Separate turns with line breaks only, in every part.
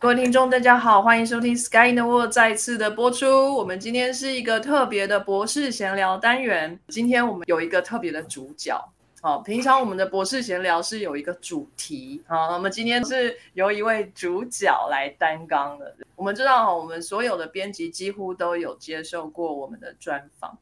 各位听众，大家好，欢迎收听《Sky in the World》再次的播出。我们今天是一个特别的博士闲聊单元。今天我们有一个特别的主角。好，平常我们的博士闲聊是有一个主题。好，那么今天是由一位主角来担纲的。我们知道，我们所有的编辑几乎都有接受过我们的专访，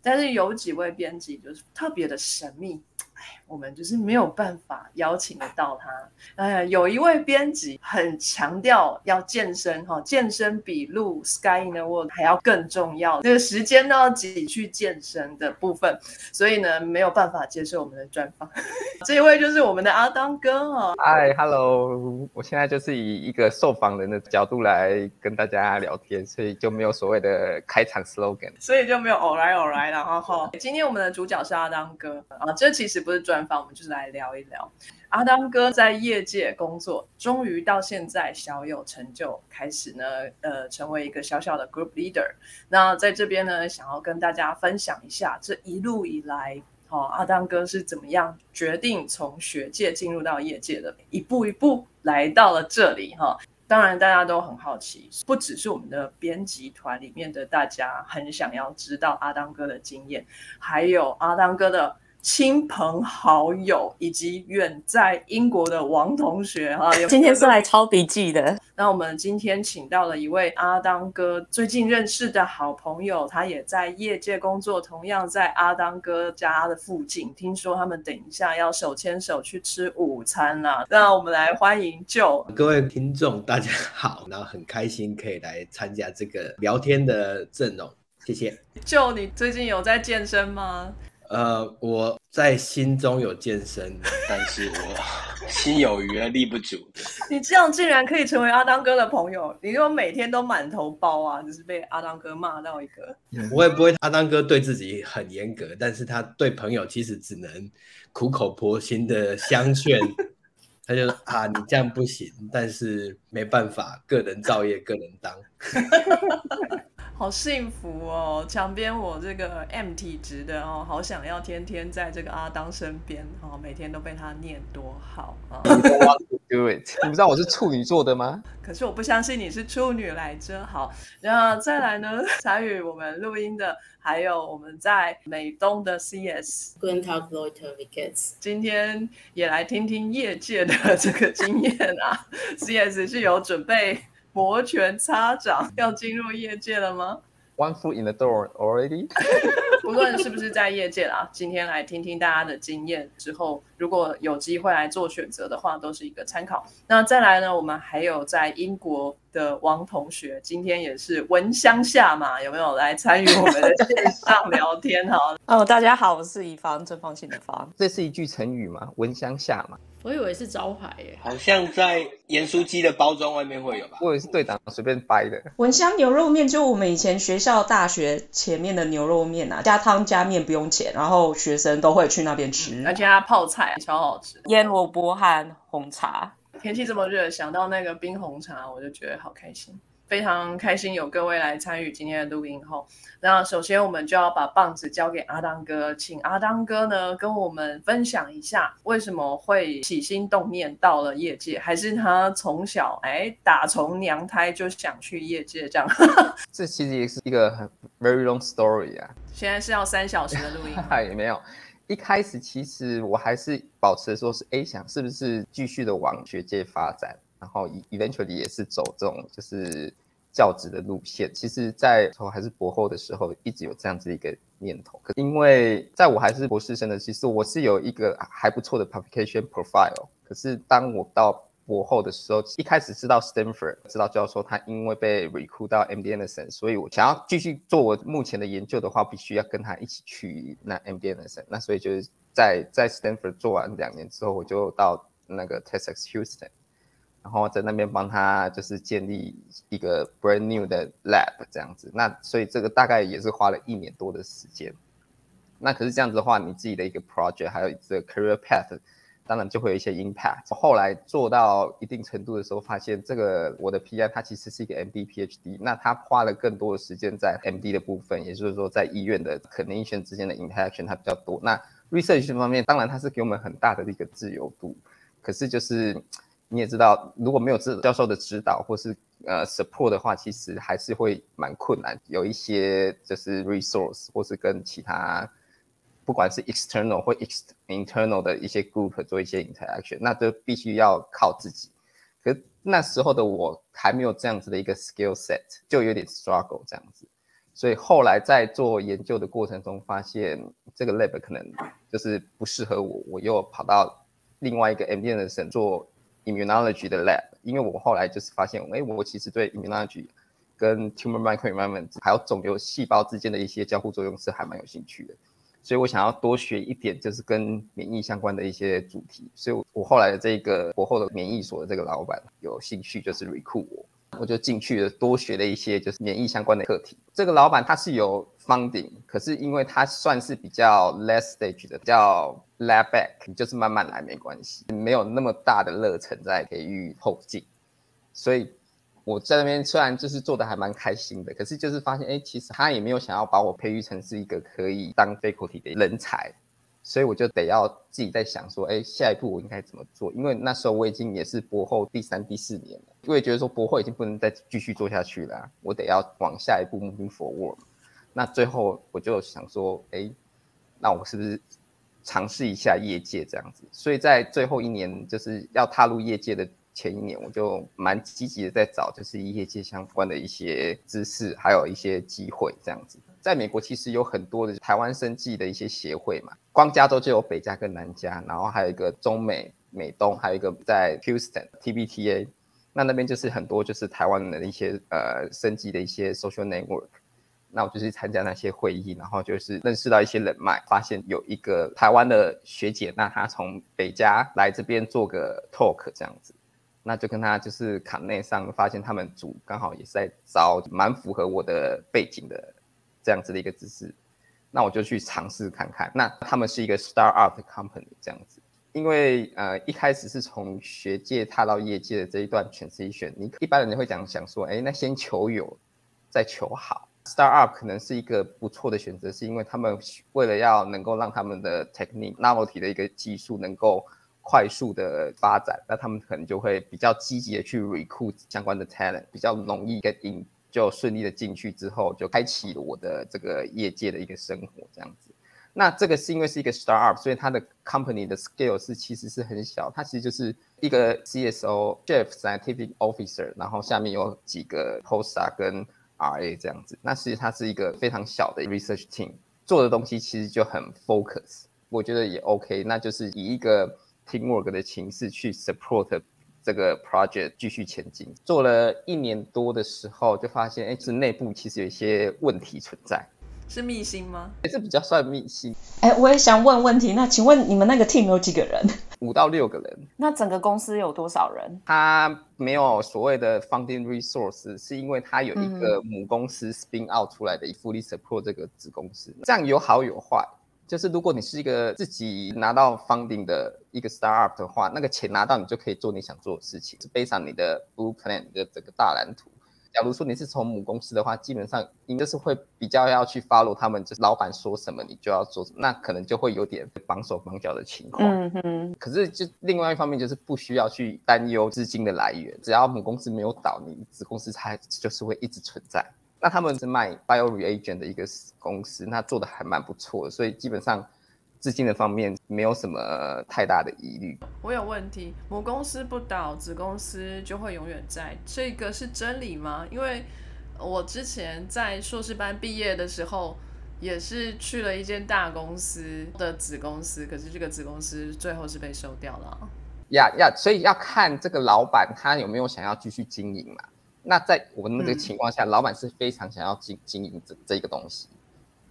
但是有几位编辑就是特别的神秘。哎我们就是没有办法邀请得到他。哎，有一位编辑很强调要健身哈，健身比录 Sky in the World 还要更重要，这个时间都要挤去健身的部分，所以呢没有办法接受我们的专访。这一位就是我们的阿当哥哈。
嗨，Hello，我现在就是以一个受访人的角度来跟大家聊天，所以就没有所谓的开场 slogan，
所以就没有偶来偶来然后哈。今天我们的主角是阿当哥啊，这其实不是专。专访我们就是来聊一聊阿当哥在业界工作，终于到现在小有成就，开始呢，呃，成为一个小小的 group leader。那在这边呢，想要跟大家分享一下这一路以来，哦，阿当哥是怎么样决定从学界进入到业界的，一步一步来到了这里哈。当然大家都很好奇，不只是我们的编辑团里面的大家很想要知道阿当哥的经验，还有阿当哥的。亲朋好友以及远在英国的王同学哈，
今天是来抄笔记的。
那我们今天请到了一位阿当哥最近认识的好朋友，他也在业界工作，同样在阿当哥家的附近。听说他们等一下要手牵手去吃午餐啦。那我们来欢迎就
各位听众，大家好，然后很开心可以来参加这个聊天的阵容，谢谢。
就你最近有在健身吗？
呃，我在心中有健身，但是我 心有余而力不足。
你这样竟然可以成为阿当哥的朋友？你如果每天都满头包啊，只是被阿当哥骂到一个。
我也不会，阿当哥对自己很严格，但是他对朋友其实只能苦口婆心的相劝。他就啊，你这样不行，但是没办法，个人造业，个人当。
好幸福哦！墙边我这个 M 体质的哦，好想要天天在这个阿当身边哦，每天都被他念多好啊！
Do it！你不知道我是处女座的吗？
可是我不相信你是处女来着。好，然后再来呢，参与我们录音的还有我们在美东的 CS。今天也来听听业界的这个经验啊。CS 是有准备。摩拳擦掌 要进入业界了吗
？One foot in the door already。
不论是不是在业界啦，今天来听听大家的经验之后，如果有机会来做选择的话，都是一个参考。那再来呢，我们还有在英国的王同学，今天也是闻香下嘛，有没有来参与我们的线上聊天？哈
哦，大家好，我是乙方，正方形的方。
这是一句成语吗？闻香下马。
我以为是招牌耶，
好像在盐酥鸡的包装外面会有吧？
我以为是队长随便掰的。
文香牛肉面就我们以前学校大学前面的牛肉面啊，加汤加面不用钱，然后学生都会去那边吃，
而且它泡菜超好吃，
腌萝卜和红茶。
天气这么热，想到那个冰红茶，我就觉得好开心。非常开心有各位来参与今天的录音后，那首先我们就要把棒子交给阿当哥，请阿当哥呢跟我们分享一下为什么会起心动念到了业界，还是他从小哎打从娘胎就想去业界这样？
这其实也是一个很 very long story 啊。
现在是要三小时的录音？
也 没有，一开始其实我还是保持说是 A 想是不是继续的往学界发展。然后，eventually 也是走这种就是教职的路线。其实，在从还是博后的时候，一直有这样子一个念头。可因为在我还是博士生的，其实我是有一个还不错的 publication profile。可是当我到博后的时候，一开始知道 Stanford，知道教授他因为被 recruit 到 MD Anderson，所以我想要继续做我目前的研究的话，必须要跟他一起去那 MD Anderson。那所以就是在在 Stanford 做完两年之后，我就到那个 Texas Houston。然后在那边帮他就是建立一个 brand new 的 lab 这样子，那所以这个大概也是花了一年多的时间。那可是这样子的话，你自己的一个 project 还有这个 career path，当然就会有一些 impact。后来做到一定程度的时候，发现这个我的 PI 它其实是一个 MD PhD，那他花了更多的时间在 MD 的部分，也就是说在医院的 clinician 之间的 interaction 它比较多。那 research 方面，当然它是给我们很大的一个自由度，可是就是你也知道，如果没有指教授的指导或是呃，support 的话，其实还是会蛮困难。有一些就是 resource，或是跟其他不管是 external 或 ex internal 的一些 group 做一些 interaction，那都必须要靠自己。可那时候的我还没有这样子的一个 skill set，就有点 struggle 这样子。所以后来在做研究的过程中，发现这个 lab 可能就是不适合我，我又跑到另外一个 MD 的省做。Immunology 的 lab，因为我后来就是发现，哎，我其实对 immunology 跟 tumor microenvironment 还有肿瘤细胞之间的一些交互作用是还蛮有兴趣的，所以我想要多学一点，就是跟免疫相关的一些主题，所以我后来的这个博后的免疫所的这个老板有兴趣，就是 recruit 我。我就进去了，多学了一些就是免疫相关的课题。这个老板他是有 funding，可是因为他算是比较 less stage 的，叫 lab back，你就是慢慢来没关系，没有那么大的热忱在培育后进。所以我在那边虽然就是做的还蛮开心的，可是就是发现，哎，其实他也没有想要把我培育成是一个可以当 faculty 的人才。所以我就得要自己在想说，哎，下一步我应该怎么做？因为那时候我已经也是博后第三、第四年了，我也觉得说博后已经不能再继续做下去了，我得要往下一步 moving forward。那最后我就想说，哎，那我是不是尝试一下业界这样子？所以在最后一年就是要踏入业界的前一年，我就蛮积极的在找就是业界相关的一些知识，还有一些机会这样子。在美国其实有很多的台湾生技的一些协会嘛，光加州就有北加跟南加，然后还有一个中美美东，还有一个在 Houston TBTA，那那边就是很多就是台湾的一些呃生技的一些 social network，那我就去参加那些会议，然后就是认识到一些人脉，发现有一个台湾的学姐，那她从北加来这边做个 talk 这样子，那就跟她就是卡内上，发现他们组刚好也是在招，蛮符合我的背景的。这样子的一个姿势，那我就去尝试看看。那他们是一个 start up company 这样子，因为呃一开始是从学界踏到业界的这一段 transition，你一般人会讲想说，哎，那先求有，再求好。Start up 可能是一个不错的选择，是因为他们为了要能够让他们的 technique novelty 的一个技术能够快速的发展，那他们可能就会比较积极的去 recruit 相关的 talent，比较容易 get in。就顺利的进去之后，就开启我的这个业界的一个生活，这样子。那这个是因为是一个 startup，所以它的 company 的 scale 是其实是很小，它其实就是一个 CSO chief scientific officer，然后下面有几个 poster 跟 RA 这样子。那其实它是一个非常小的 research team，做的东西其实就很 focus，我觉得也 OK。那就是以一个 teamwork 的形式去 support。这个 project 继续前进，做了一年多的时候，就发现，哎，是内部其实有一些问题存在，
是密心吗？
也是比较算密心。
哎，我也想问问题，那请问你们那个 team 有几个人？
五到六个人。
那整个公司有多少人？
他没有所谓的 funding resource，是因为他有一个母公司 spin out 出来的 fully support 这个子公司，这样有好有坏。就是如果你是一个自己拿到 funding 的一个 startup 的话，那个钱拿到你就可以做你想做的事情，是背上你的 blue plan 的整个大蓝图。假如说你是从母公司的话，基本上应该是会比较要去 follow 他们，就是老板说什么你就要做什么，那可能就会有点绑手绑脚的情况。嗯哼。可是就另外一方面就是不需要去担忧资金的来源，只要母公司没有倒，你子公司它就是会一直存在。那他们是卖 bio reagent 的一个公司，那做的还蛮不错的，所以基本上资金的方面没有什么太大的疑虑。
我有问题，母公司不倒，子公司就会永远在，这个是真理吗？因为我之前在硕士班毕业的时候，也是去了一间大公司的子公司，可是这个子公司最后是被收掉了。
呀呀，所以要看这个老板他有没有想要继续经营嘛。那在我们那个情况下，老板是非常想要经经营这这一个东西，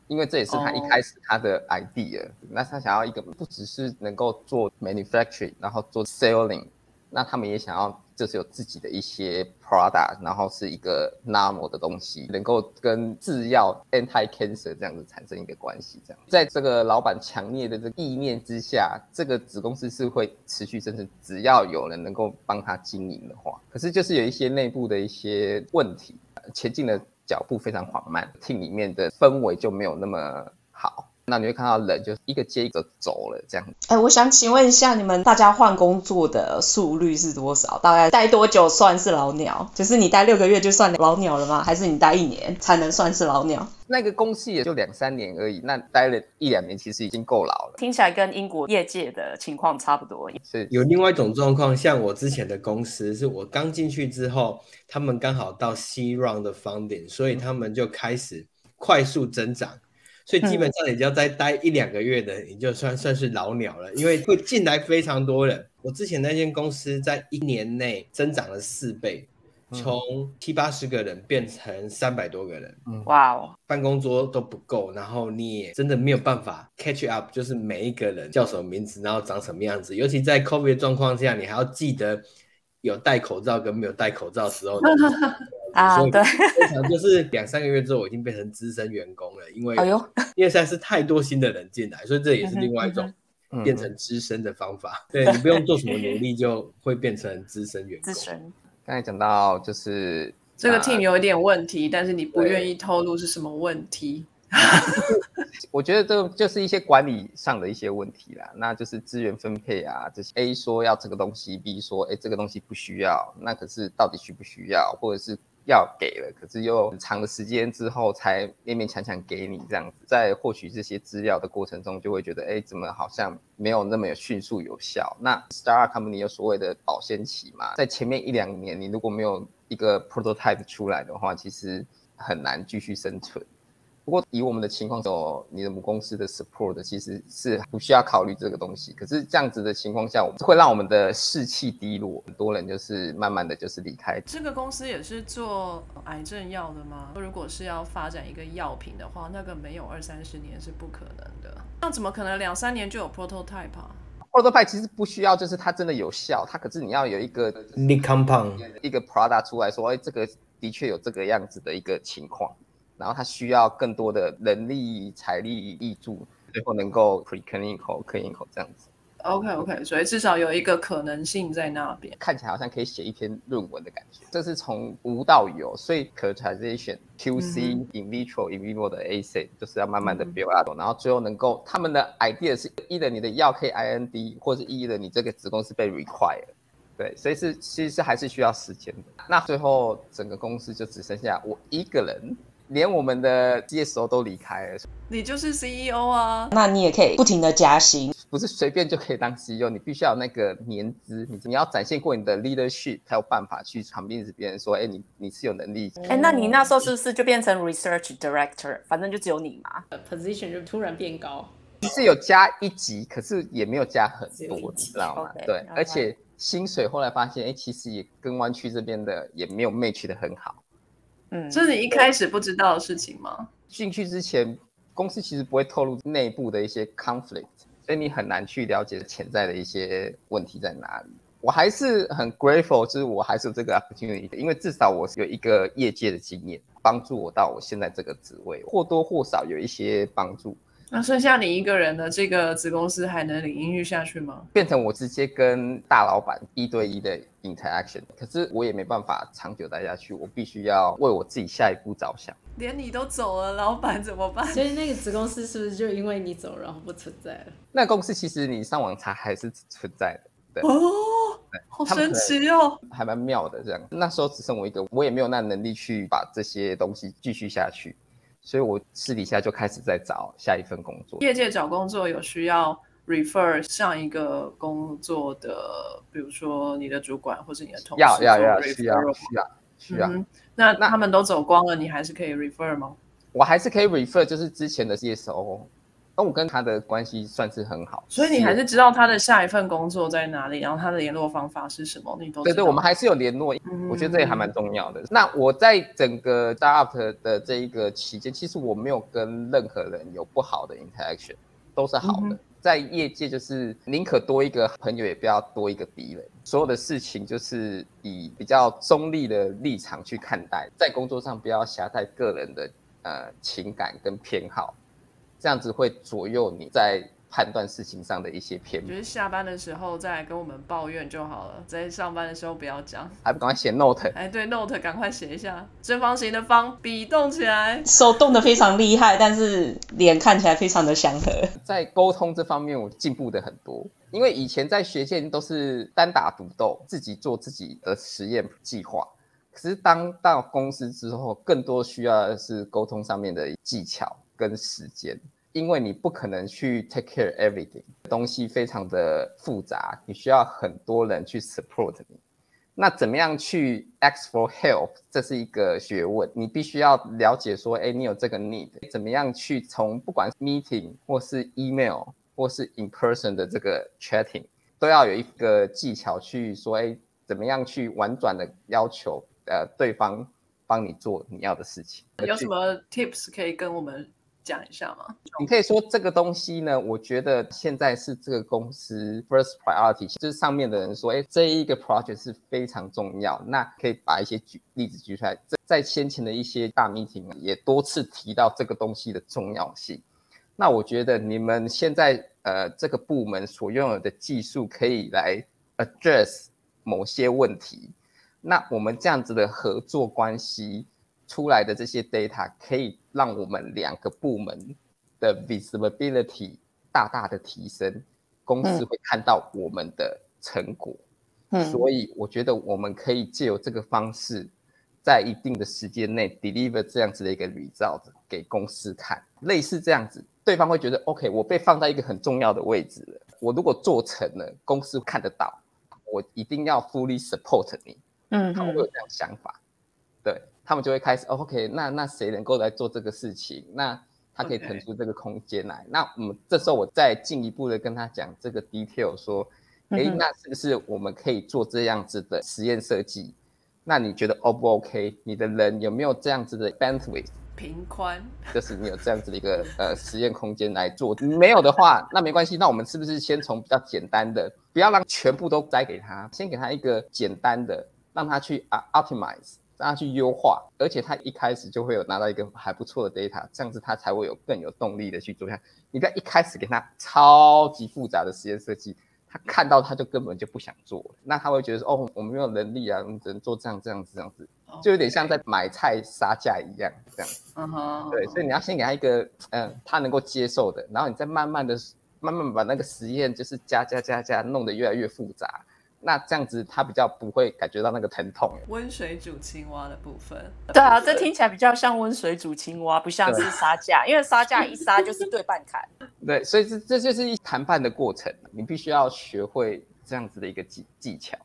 因为这也是他一开始他的 idea。那他想要一个不只是能够做 manufacturing，然后做 selling，那他们也想要就是有自己的一些 product，然后是一个 normal 的东西，能够跟制药 anti cancer 这样子产生一个关系。这样，在这个老板强烈的这个意念之下，这个子公司是会持续生存，只要有人能够帮他经营的话。可是就是有一些内部的一些问题，前进的脚步非常缓慢听里面的氛围就没有那么好。那你会看到人就一个接一个走了，这样。
哎，我想请问一下，你们大家换工作的速率是多少？大概待多久算是老鸟？就是你待六个月就算老鸟了吗？还是你待一年才能算是老鸟？
那个公司也就两三年而已，那待了一两年其实已经够老了。
听起来跟英国业界的情况差不多。
是
有另外一种状况，像我之前的公司，是我刚进去之后，他们刚好到 C round 的 funding，所以他们就开始快速增长。所以基本上你只要再待一两个月的，你就算算是老鸟了，因为会进来非常多人。我之前那间公司在一年内增长了四倍，从七八十个人变成三百多个人。
哇哦，
办公桌都不够，然后你也真的没有办法 catch up，就是每一个人叫什么名字，然后长什么样子。尤其在 COVID 状况下，你还要记得有戴口罩跟没有戴口罩时候的。
啊，对，
通常就是两三个月之后，我已经变成资深员工了，因为
哎呦，
因为现在是太多新的人进来，所以这也是另外一种变成资深的方法。对你不用做什么努力，就会变成资深员工。
资深，
刚才讲到就是
这个 team 有一点问题，但是你不愿意透露是什么问题。
我觉得这就是一些管理上的一些问题啦，那就是资源分配啊，这些 A 说要这个东西，B 说哎这个东西不需要，那可是到底需不需要，或者是要给了，可是又很长的时间之后才勉勉强强给你这样子，在获取这些资料的过程中，就会觉得哎怎么好像没有那么有迅速有效。那 Star Company 有所谓的保鲜期嘛，在前面一两年你如果没有一个 prototype 出来的话，其实很难继续生存。不过以我们的情况，有你的母公司的 support，其实是不需要考虑这个东西。可是这样子的情况下，我们会让我们的士气低落，很多人就是慢慢的就是离开。
这个公司也是做癌症药的吗？如果是要发展一个药品的话，那个没有二三十年是不可能的。那怎么可能两三年就有 prototype 啊
？prototype 其实不需要，就是它真的有效，它可是你要有一个
compound
一个 product 出来说，哎，这个的确有这个样子的一个情况。然后它需要更多的人力、财力挹注，最后能够 preclinical、clinical 这样子。
OK OK，所以至少有一个可能性在那边，
看起来好像可以写一篇论文的感觉。这是从无到有，所以 characterization、QC、in vitro、in vivo 的 assay 就是要慢慢的 build up，然后最后能够他们的 idea 是一的你的药可以 IND，或者是一的你这个子公司被 require。对，所以是其实还是需要时间的。那最后整个公司就只剩下我一个人。连我们的 CSO 都离开了，
你就是 CEO 啊？
那你也可以不停的加薪，
不是随便就可以当 CEO，你必须要有那个年资，你你要展现过你的 leadership，才有办法去旁边指别人说，哎，你你是有能力。
哎，那你那时候是不是就变成 research director？反正就只有你嘛
，position 就突然变高，
是有加一级，可是也没有加很多，你知道吗？对，而且薪水后来发现，哎，其实也跟湾区这边的也没有 match 的很好。
嗯，这是你一开始不知道的事情吗？
进去之前，公司其实不会透露内部的一些 conflict，所以你很难去了解潜在的一些问题在哪里。我还是很 grateful，就是我还是有这个 opportunity，因为至少我是有一个业界的经验，帮助我到我现在这个职位，或多或少有一些帮助。
那剩下你一个人的这个子公司还能领营运下去吗？
变成我直接跟大老板一对一的 interaction，可是我也没办法长久待下去，我必须要为我自己下一步着想。
连你都走了，老板怎么办？
所以那个子公司是不是就因为你走，然后不存在了？
那公司其实你上网查还是存在的。
对哦，好神奇哦，
还蛮妙的这样。那时候只剩我一个，我也没有那能力去把这些东西继续下去。所以我私底下就开始在找下一份工作。
业界找工作有需要 refer 上一个工作的，比如说你的主管或是你的同事。
要要要需要需要需要。
那那他们都走光了，你还是可以 refer 吗？
我还是可以 refer，就是之前的 CSO。那我跟他的关系算是很好，
所以你还是知道他的下一份工作在哪里，然后他的联络方法是什么，你都
对对，我们还是有联络，我觉得这也还蛮重要的。那我在整个 startup 的这一个期间，其实我没有跟任何人有不好的 interaction，都是好的。在业界就是宁可多一个朋友，也不要多一个敌人。所有的事情就是以比较中立的立场去看待，在工作上不要狭带个人的呃情感跟偏好，这样子会左右你在判断事情上的一些偏
就是下班的时候再来跟我们抱怨就好了，在上班的时候不要讲。
还不赶快写 note？
哎，对，note 赶快写一下，正方形的方，笔动起来。
手动的非常厉害，但是脸看起来非常的祥和。
在沟通这方面，我进步的很多。因为以前在学界都是单打独斗，自己做自己的实验计划。可是当到公司之后，更多需要的是沟通上面的技巧跟时间。因为你不可能去 take care everything，东西非常的复杂，你需要很多人去 support 你。那怎么样去 ask for help？这是一个学问，你必须要了解说，哎，你有这个 need，怎么样去从不管 meeting 或是 email 或是 in person 的这个 chatting，都要有一个技巧去说，哎，怎么样去婉转的要求呃对方帮你做你要的事情。
有什么 tips 可以跟我们？讲一下吗？
你可以说这个东西呢，我觉得现在是这个公司 first priority，就是上面的人说，哎，这一个 project 是非常重要。那可以把一些举例子举出来，在在先前的一些大 meeting 也多次提到这个东西的重要性。那我觉得你们现在呃这个部门所拥有的技术可以来 address 某些问题。那我们这样子的合作关系。出来的这些 data 可以让我们两个部门的 visibility 大大的提升，公司会看到我们的成果。嗯，所以我觉得我们可以借由这个方式，在一定的时间内 deliver 这样子的一个 result 给公司看，类似这样子，对方会觉得 OK，我被放在一个很重要的位置了。我如果做成了，公司看得到，我一定要 fully support 你。嗯，他们会有这样想法，对。他们就会开始，OK，那那谁能够来做这个事情？那他可以腾出这个空间来。那我们这时候我再进一步的跟他讲这个 detail，说，哎，那是不是我们可以做这样子的实验设计？那你觉得 O 不 OK？你的人有没有这样子的 bandwidth？
平宽，
就是你有这样子的一个呃实验空间来做。没有的话，那没关系。那我们是不是先从比较简单的，不要让全部都摘给他，先给他一个简单的，让他去啊 optimize。让他去优化，而且他一开始就会有拿到一个还不错的 data，这样子他才会有更有动力的去做下。你不要一开始给他超级复杂的实验设计，他看到他就根本就不想做。那他会觉得说，哦，我们没有能力啊，我们只能做这样这样子这样子，就有点像在买菜杀价一样这样。嗯哼。对，所以你要先给他一个嗯他能够接受的，然后你再慢慢的、慢慢把那个实验就是加加加加弄得越来越复杂。那这样子，他比较不会感觉到那个疼痛。
温水煮青蛙的部分，
对啊，这听起来比较像温水煮青蛙，不像是杀价，因为杀价一杀就是对半砍。
对，所以这这就是一谈判的过程，你必须要学会这样子的一个技技巧。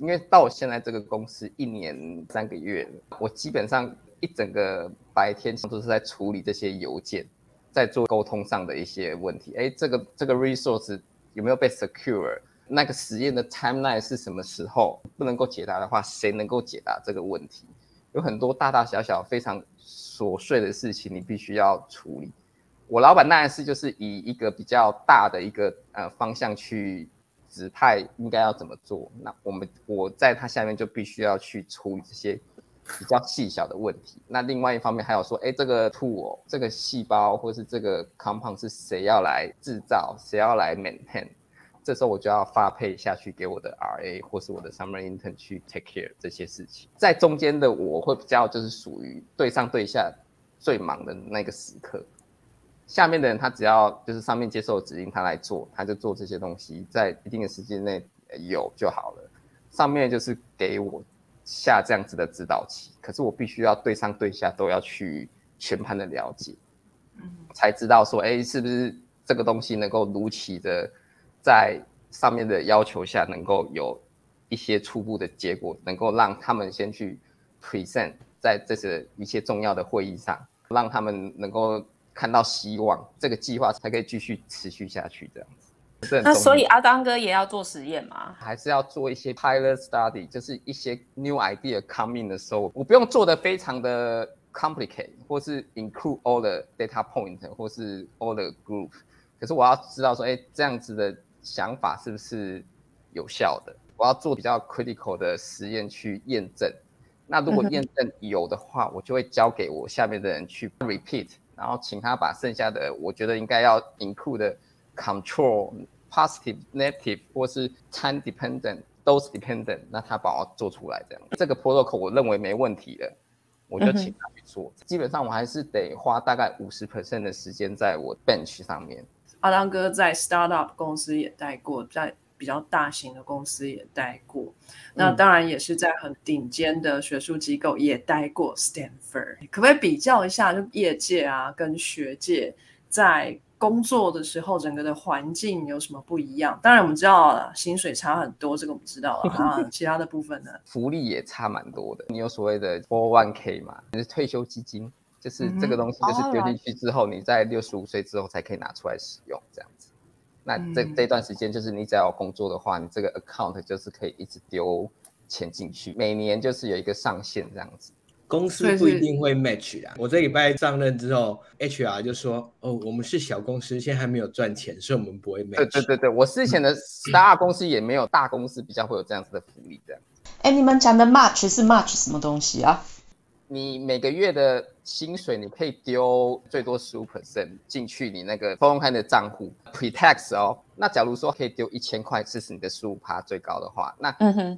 因为到现在这个公司一年三个月了，我基本上一整个白天都是在处理这些邮件，在做沟通上的一些问题。哎，这个这个 resource 有没有被 secure？那个实验的 timeline 是什么时候？不能够解答的话，谁能够解答这个问题？有很多大大小小非常琐碎的事情，你必须要处理。我老板当然是就是以一个比较大的一个呃方向去指派应该要怎么做。那我们我在他下面就必须要去处理这些比较细小的问题。那另外一方面还有说，哎，这个 tool 这个细胞或是这个 compound 是谁要来制造，谁要来 maintain？这时候我就要发配下去给我的 RA 或是我的 Summer Intern 去 take care 这些事情，在中间的我会比较就是属于对上对下最忙的那个时刻，下面的人他只要就是上面接受指令他来做，他就做这些东西，在一定的时间内有就好了。上面就是给我下这样子的指导期，可是我必须要对上对下都要去全盘的了解，才知道说，哎，是不是这个东西能够如期的。在上面的要求下，能够有一些初步的结果，能够让他们先去 present 在这些一些重要的会议上，让他们能够看到希望，这个计划才可以继续持续下去。这样子，
那所以阿当哥也要做实验吗？
还是要做一些 pilot study，就是一些 new idea coming 的时候，我不用做的非常的 complicate，或是 include all the data point，或是 all the group。可是我要知道说，哎，这样子的想法是不是有效的？我要做比较 critical 的实验去验证。那如果验证有的话，我就会交给我下面的人去 repeat，然后请他把剩下的我觉得应该要 include 的 control positive negative 或是 time dependent dose dependent，那他把我做出来这样。这个 protocol 我认为没问题的，我就请他去做。基本上我还是得花大概五十 percent 的时间在我 bench 上面。
阿当哥在 startup 公司也待过，在比较大型的公司也待过，那当然也是在很顶尖的学术机构也待过。Stanford 可不可以比较一下，就业界啊跟学界在工作的时候，整个的环境有什么不一样？当然我们知道薪水差很多，这个我们知道了 啊。其他的部分呢？
福利也差蛮多的。你有所谓的 four one k 嘛？就是退休基金，就是这个东西，就是丢进去之后，你在六十五岁之后才可以拿出来使用，这样子。那这这段时间，就是你只要有工作的话，你这个 account 就是可以一直丢钱进去，每年就是有一个上限这样子。
公司不一定会 match 啦。我这礼拜上任之后，HR 就说：“哦，我们是小公司，现在还没有赚钱，所以我们不会 match。”
对对对对，我之前的大公司也没有大公司比较会有这样子的福利这样。
哎，你们讲的 match 是 match 什么东西啊？
你每个月的薪水，你可以丢最多十五 percent 进去你那个公开的账户 pre tax 哦。那假如说可以丢一千块，这是你的十五趴最高的话，那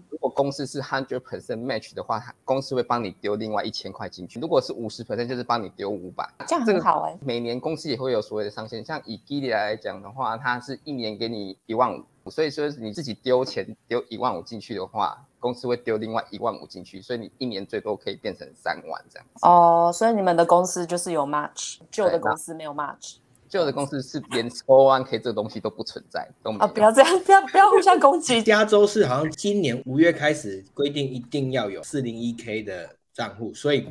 如果公司是 hundred percent match 的话，公司会帮你丢另外一千块进去。如果是五十 percent，就是帮你丢五百。
这样很好哎。
每年公司也会有所谓的上限，像以 Gilead 来讲的话，它是一年给你一万五。所以说你自己丢钱丢一万五进去的话，公司会丢另外一万五进去，所以你一年最多可以变成三万这样子。
哦，所以你们的公司就是有 match，旧的公司没有 match，
旧的公司是连 o one k 这个东西都不存在，都没有。
啊，不要这样，不要不要互相攻击。
加州是好像今年五月开始规定一定要有四零一 k 的账户，所以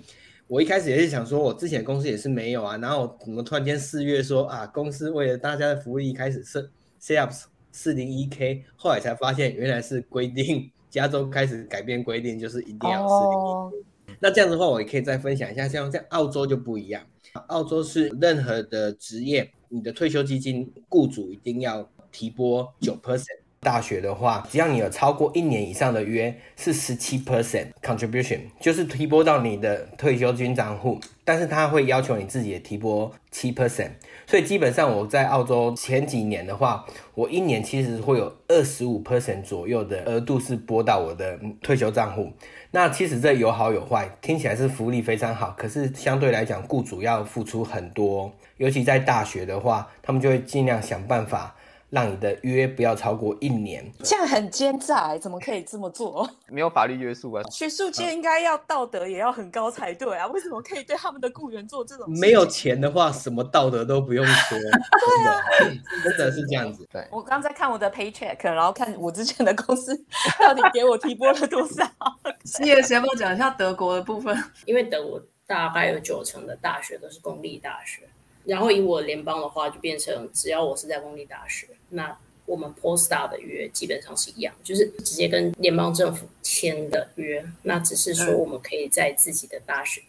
我一开始也是想说，我之前公司也是没有啊，然后怎么突然间四月说啊，公司为了大家的福利开始设 set up。四零一 k，后来才发现原来是规定，加州开始改变规定，就是一定要四零一。那这样的话，我也可以再分享一下，像在澳洲就不一样，澳洲是任何的职业，你的退休基金雇主一定要提拨九 percent。大学的话，只要你有超过一年以上的约，是十七 percent contribution，就是提拨到你的退休金账户，但是他会要求你自己也提拨七 percent，所以基本上我在澳洲前几年的话，我一年其实会有二十五 percent 左右的额度是拨到我的退休账户。那其实这有好有坏，听起来是福利非常好，可是相对来讲，雇主要付出很多，尤其在大学的话，他们就会尽量想办法。让你的约不要超过一年，
这样很奸诈，怎么可以这么做？
没有法律约束啊。
学术界应该要道德也要很高才对啊，为什么可以对他们的雇员做这种？
没有钱的话，什么道德都不用说。对
啊，
真的是这样子。
对，
我刚在看我的 paycheck，然后看我之前的公司到底给我提拨了多少。
事业先不讲一下德国的部分，
因为德国大概有九成的大学都是公立大学。然后以我联邦的话，就变成只要我是在公立大学，那我们 postdoc 的约基本上是一样，就是直接跟联邦政府签的约。那只是说我们可以在自己的大学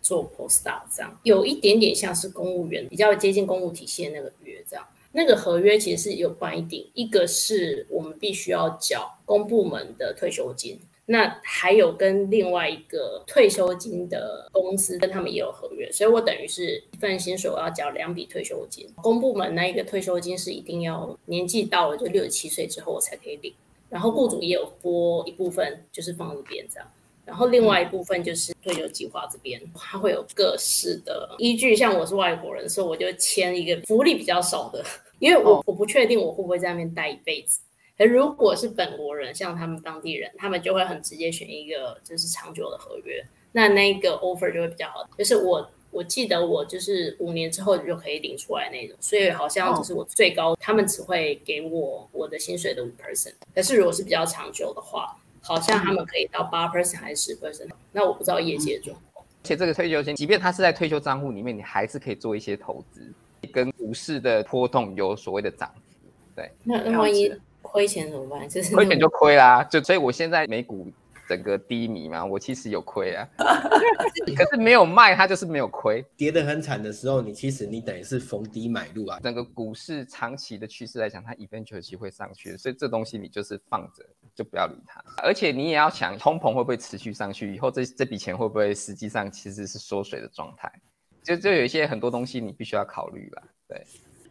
做 postdoc，这样有一点点像是公务员比较接近公务体系的那个约这样。那个合约其实是有关一定，一个是我们必须要缴公部门的退休金。那还有跟另外一个退休金的公司跟他们也有合约，所以我等于是一份薪水我要缴两笔退休金。公部门那一个退休金是一定要年纪到了就六十七岁之后我才可以领，然后雇主也有拨一部分就是放这边这样，然后另外一部分就是退休计划这边，它会有各式的依据。像我是外国人，所以我就签一个福利比较少的，因为我我不确定我会不会在那边待一辈子。而如果是本国人，像他们当地人，他们就会很直接选一个就是长久的合约，那那个 offer 就会比较好。就是我我记得我就是五年之后就可以领出来那种，所以好像就是我最高，他们只会给我我的薪水的五 percent。可是如果是比较长久的话，好像他们可以到八 percent 还是十 percent。那我不知道业界的状况。
而且这个退休金，即便它是在退休账户里面，你还是可以做一些投资，跟股市的波动有所谓的涨幅。对，
那那万一。亏钱怎么办？就是
亏钱就亏啦，就所以我现在美股整个低迷嘛，我其实有亏啊，可是没有卖，它就是没有亏。
跌得很惨的时候，你其实你等于是逢低买入啊。
整个股市长期的趋势来讲，它 eventually 会上去，所以这东西你就是放着，就不要理它。而且你也要想，通膨会不会持续上去？以后这这笔钱会不会实际上其实是缩水的状态？就就有一些很多东西你必须要考虑吧，对。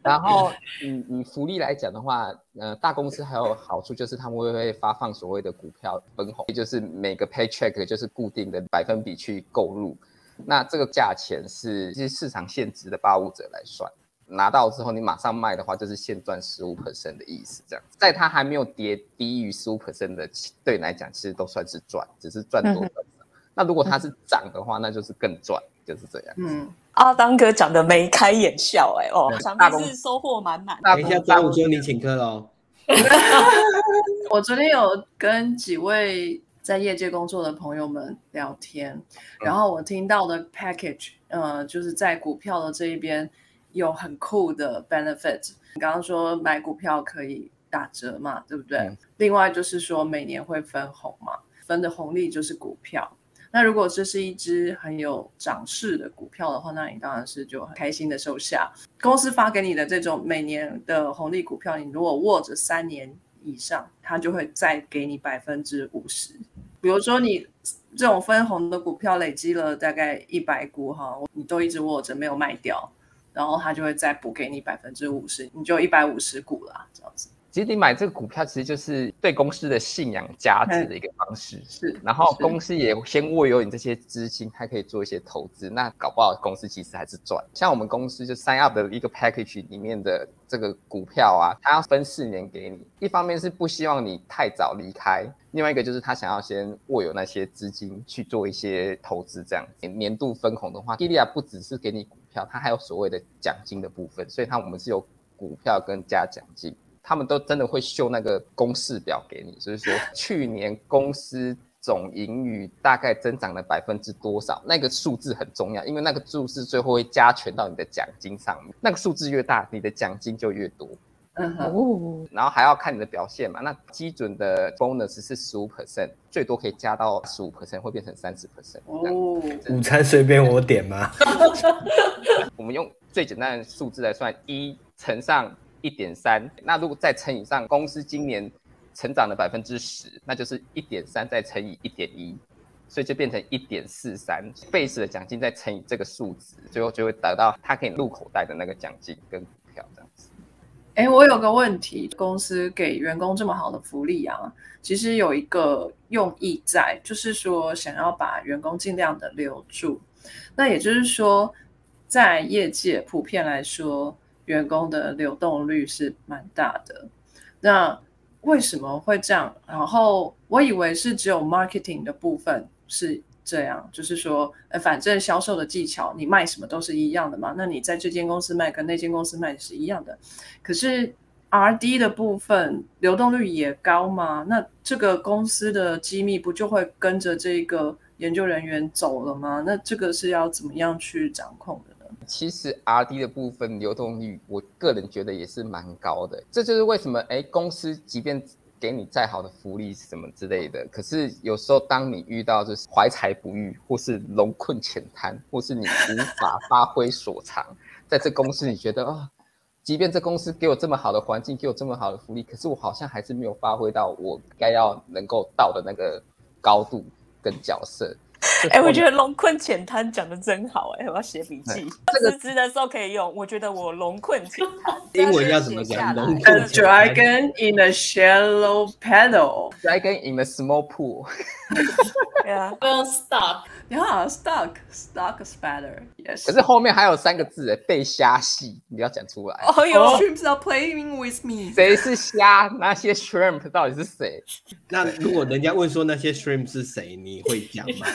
然后以以福利来讲的话，呃，大公司还有好处就是他们会会发放所谓的股票分红，也就是每个 paycheck 就是固定的百分比去购入，那这个价钱是是市场现值的八五折来算，拿到之后你马上卖的话，就是现赚十五 percent 的意思，这样，在它还没有跌低于十五 percent 的，对你来讲其实都算是赚，只是赚多赚少。那如果它是涨的话，那就是更赚，就是这样。
嗯，阿当哥讲的眉开眼笑，哎哦，想必是收获满满。
等一下中午就你请客喽。
我昨天有跟几位在业界工作的朋友们聊天，然后我听到的 package，呃，就是在股票的这一边有很酷的 benefit。你刚刚说买股票可以打折嘛，对不对？另外就是说每年会分红嘛，分的红利就是股票。那如果这是一只很有涨势的股票的话，那你当然是就很开心的收下。公司发给你的这种每年的红利股票，你如果握着三年以上，它就会再给你百分之五十。比如说你这种分红的股票累积了大概一百股哈，你都一直握着没有卖掉，然后它就会再补给你百分之五十，你就一百五十股啦，这样子。
其实你买这个股票，其实就是对公司的信仰价值的一个方式。
是，
然后公司也先握有你这些资金，它可以做一些投资。那搞不好公司其实还是赚。像我们公司就 sign up 的一个 package 里面的这个股票啊，它要分四年给你。一方面是不希望你太早离开，另外一个就是他想要先握有那些资金去做一些投资。这样年度分红的话 g i l 不只是给你股票，它还有所谓的奖金的部分。所以它我们是有股票跟加奖金。他们都真的会秀那个公式表给你，就是说去年公司总盈余大概增长了百分之多少，那个数字很重要，因为那个数字最后会加权到你的奖金上面，那个数字越大，你的奖金就越多。嗯哼，然后还要看你的表现嘛，那基准的 bonus 是十五 percent，最多可以加到十五 percent，会变成三十 percent。
哦，午餐随便我点吗？
我们用最简单的数字来算，一乘上。一点三，那如果再乘以上，公司今年成长了百分之十，那就是一点三再乘以一点一，所以就变成一点四三。base 的奖金再乘以这个数值，最后就会得到他可以入口袋的那个奖金跟股票这样子。
哎，我有个问题，公司给员工这么好的福利啊，其实有一个用意在，就是说想要把员工尽量的留住。那也就是说，在业界普遍来说。员工的流动率是蛮大的，那为什么会这样？然后我以为是只有 marketing 的部分是这样，就是说，呃，反正销售的技巧，你卖什么都是一样的嘛。那你在这间公司卖跟那间公司卖是一样的。可是 R D 的部分流动率也高嘛？那这个公司的机密不就会跟着这个研究人员走了吗？那这个是要怎么样去掌控的？
其实 R D 的部分流动率，我个人觉得也是蛮高的。这就是为什么，哎，公司即便给你再好的福利什么之类的，可是有时候当你遇到就是怀才不遇，或是龙困浅滩，或是你无法发挥所长，在这公司你觉得啊，即便这公司给我这么好的环境，给我这么好的福利，可是我好像还是没有发挥到我该要能够到的那个高度跟角色。
哎，我觉得龙困浅滩讲的真好，哎，我要写笔记。辞职的时候可以用。我觉得我龙困浅滩，
英文要怎么讲
？A？Dragon in a shallow paddle.
Dragon in a small pool.
Yeah, Well,
stuck.
Yeah, stuck, stuck spider. Yes.
可是后面还有三个字，哎，被虾戏，你要讲出来。
哦呦，Shrimps are playing with me.
谁是虾？那些 shrimp 到底是谁？
那如果人家问说那些 shrimp 是谁，你会讲吗？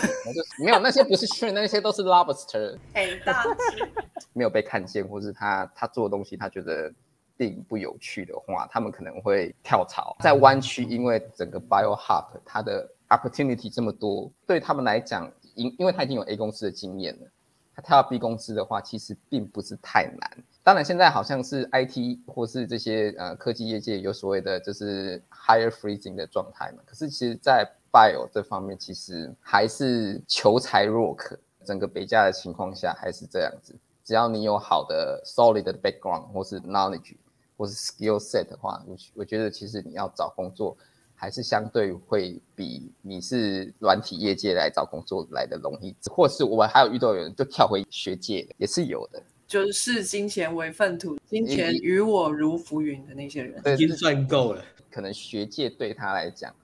没有，那些不是 shrimp，那些都是 lobster。
很大只。
没有被看见，或是他他做的东西他觉得并不有趣的话，他们可能会跳槽。在湾区，因为整个 bio hub 它的 opportunity 这么多，对他们来讲，因因为他已经有 A 公司的经验了，他跳到 B 公司的话，其实并不是太难。当然，现在好像是 IT 或是这些呃科技业界有所谓的就是 higher freezing 的状态嘛。可是其实，在 bio 这方面，其实还是求才若渴。整个北加的情况下还是这样子，只要你有好的 solid 的 background 或是 knowledge 或是 skill set 的话，我我觉得其实你要找工作还是相对会比你是软体业界来找工作来的容易，或是我们还有遇到有人就跳回学界也是有的。
就是视金钱为粪土，金钱与我如浮云的那些人，
已经算够了。
可能学界对他来讲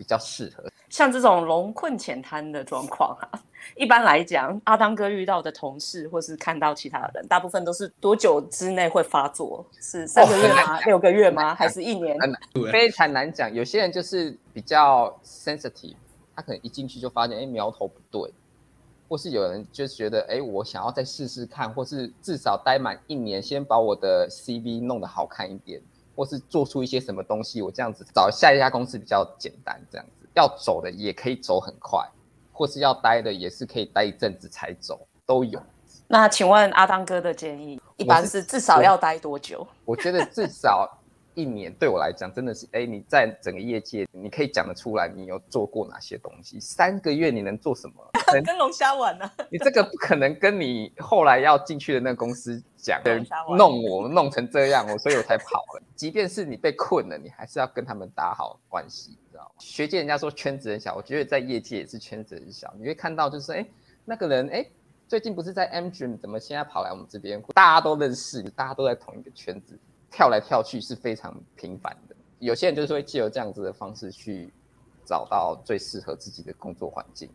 比较适合。
像这种龙困浅滩的状况啊，一般来讲，阿当哥遇到的同事或是看到其他的人，大部分都是多久之内会发作？是三个月吗？六个月吗？还是一年？
非常难讲。有些人就是比较 sensitive，他可能一进去就发现，哎，苗头不对。或是有人就觉得，哎，我想要再试试看，或是至少待满一年，先把我的 CV 弄得好看一点，或是做出一些什么东西，我这样子找下一家公司比较简单。这样子要走的也可以走很快，或是要待的也是可以待一阵子才走，都有。
那请问阿当哥的建议，一般是至少要待多久？
我觉得至少。一年对我来讲真的是，哎，你在整个业界，你可以讲得出来，你有做过哪些东西？三个月你能做什么？
跟龙虾玩呢？
你这个不可能跟你后来要进去的那个公司讲，弄我弄成这样，我所以我才跑了。即便是你被困了，你还是要跟他们打好关系，知道吗？学界人家说圈子很小，我觉得在业界也是圈子很小。你会看到就是，哎，那个人，哎，最近不是在 M Dream，怎么现在跑来我们这边？大家都认识，大家都在同一个圈子。跳来跳去是非常频繁的，有些人就是会借由这样子的方式去找到最适合自己的工作环境。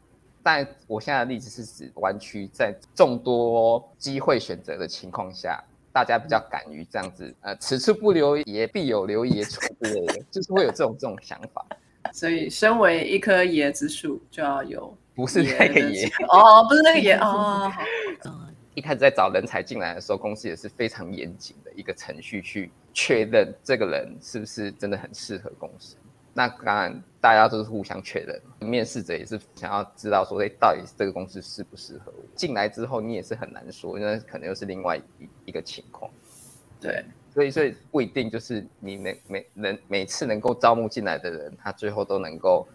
但我现在的例子是指湾区，在众多机会选择的情况下，大家比较敢于这样子，呃，此处不留爷，必有留爷处之类的，就是会有这种这种想法。
所以，身为一棵椰子树，就要有
不是那个椰
哦，不是那个椰哦。
一开始在找人才进来的时候，公司也是非常严谨的一个程序去确认这个人是不是真的很适合公司。那当然大家都是互相确认，面试者也是想要知道说，哎，到底这个公司适不适合我？进来之后，你也是很难说，因为可能又是另外一一个情况。
对，
所以所以不一定就是你能每能每次能够招募进来的人，他最后都能够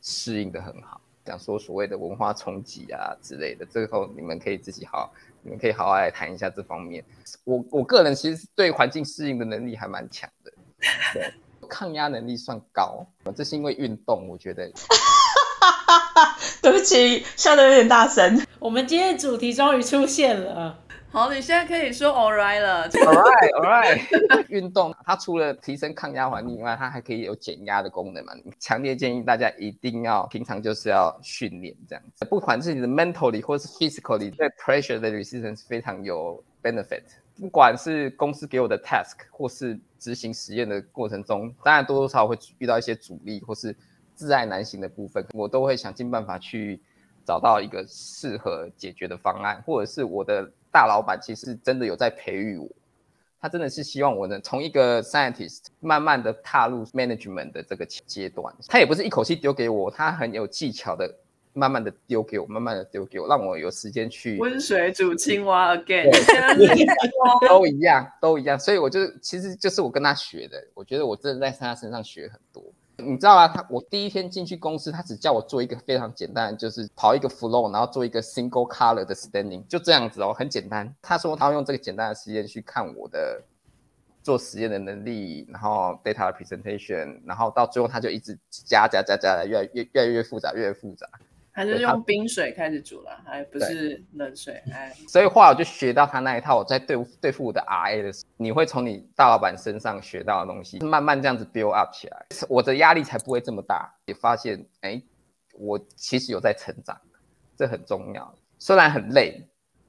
适应的很好。讲说所谓的文化冲击啊之类的，最后你们可以自己好。你们可以好好来谈一下这方面。我我个人其实对环境适应的能力还蛮强的，对，抗压能力算高。这是因为运动，我觉得。
对不起，笑得有点大声。
我们今天的主题终于出现了。
好，你现在可以说 all right 了。
All right, all right。运动它除了提升抗压环境以外，它还可以有减压的功能嘛？强烈建议大家一定要平常就是要训练这样子，不管是你的 mentally 或是 physically 对 pressure 的 resistance 非常有 benefit。不管是公司给我的 task 或是执行实验的过程中，当然多多少少会遇到一些阻力或是自爱难行的部分，我都会想尽办法去找到一个适合解决的方案，或者是我的。大老板其实真的有在培育我，他真的是希望我能从一个 scientist 慢慢的踏入 management 的这个阶段。他也不是一口气丢给我，他很有技巧的，慢慢的丢给我，慢慢的丢给我，让我有时间去
温水煮青蛙 again，
都一样，都一样。所以我就其实就是我跟他学的，我觉得我真的在他身上学很多。你知道吗？他我第一天进去公司，他只叫我做一个非常简单，就是跑一个 flow，然后做一个 single color 的 standing，就这样子哦，很简单。他说他要用这个简单的实验去看我的做实验的能力，然后 data 的 presentation，然后到最后他就一直加加加加，越来越越来越复杂，越来越复杂。
还是用冰水开始煮了，还不是冷水。哎，
所以话我就学到他那一套，我在对对付我的 RA 的时候，你会从你大老板身上学到的东西，慢慢这样子 build up 起来，我的压力才不会这么大。也发现，哎，我其实有在成长，这很重要。虽然很累，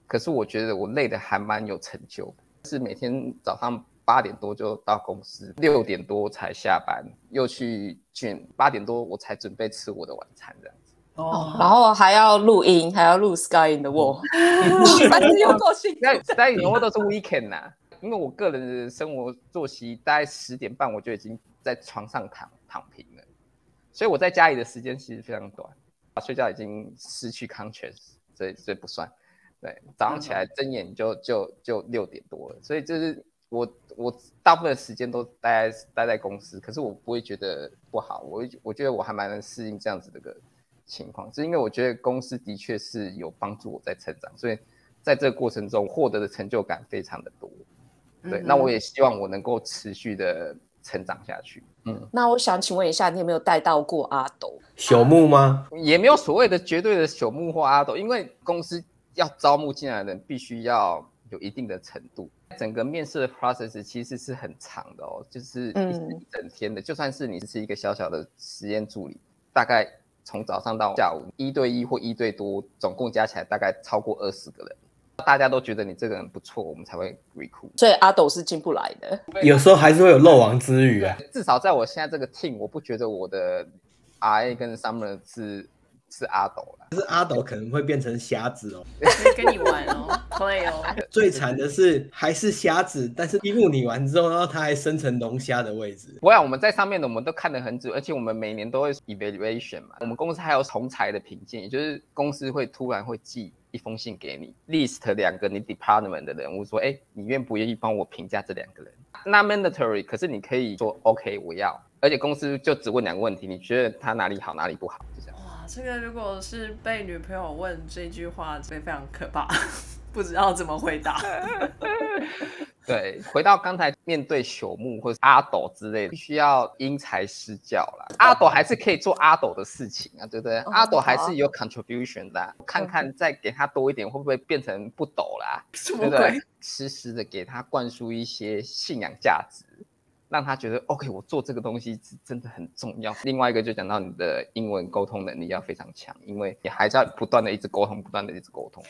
可是我觉得我累的还蛮有成就。是每天早上八点多就到公司，六点多才下班，又去卷，八点多我才准备吃我的晚餐的。
哦，然后还要录音，还要录 Sky in the Wall，反正有够辛苦。
Sky in the Wall 都是 weekend 呐，因为我个人的生活作息大概十点半我就已经在床上躺躺平了，所以我在家里的时间其实非常短，啊睡觉已经失去 conscious，所以所以不算。对，早上起来睁眼就就就六点多了，所以就是我我大部分时间都待在待在公司，可是我不会觉得不好，我我觉得我还蛮能适应这样子的个情况，是因为我觉得公司的确是有帮助我在成长，所以在这个过程中获得的成就感非常的多。对，那我也希望我能够持续的成长下去。嗯，
那我想请问一下，你有没有带到过阿斗？
朽木吗？
也没有所谓的绝对的朽木或阿斗，因为公司要招募进来的人必须要有一定的程度。整个面试的 process 其实是很长的哦，就是一整天的。就算是你是一个小小的实验助理，大概从早上到下午，一对一或一对多，总共加起来大概超过二十个人。大家都觉得你这个人不错，我们才会 recruit。
所以阿斗是进不来的，
有时候还是会有漏网之鱼啊。
至少在我现在这个 team，我不觉得我的 RA 跟 Summer 是是阿斗啦。
可是阿斗可能会变成瞎子哦，
跟你玩哦，play 哦。
最惨的是还是瞎子，但是一幕你完之后，然后他还生成龙虾的位置。
不然我们在上面的我们都看得很准，而且我们每年都会 evaluation 嘛。我们公司还有同才的评鉴，也就是公司会突然会寄。一封信给你，list 两个你 department 的人物，说，哎，你愿不愿意帮我评价这两个人？那 mandatory，可是你可以说 OK，我要。而且公司就只问两个问题，你觉得他哪里好，哪里不好，就这样。
哇，这个如果是被女朋友问这句话，会非常可怕，不知道怎么回答。
对，回到刚才面对朽木或者阿斗之类的，必须要因材施教啦。阿斗还是可以做阿斗的事情啊，对不对？阿斗还是有 contribution 的，看看再给他多一点，会不会变成不斗啦？
对不对？
实时的给他灌输一些信仰价值。让他觉得 OK，我做这个东西是真的很重要。另外一个就讲到你的英文沟通能力要非常强，因为你还在不断的一直沟通，不断的一直沟通。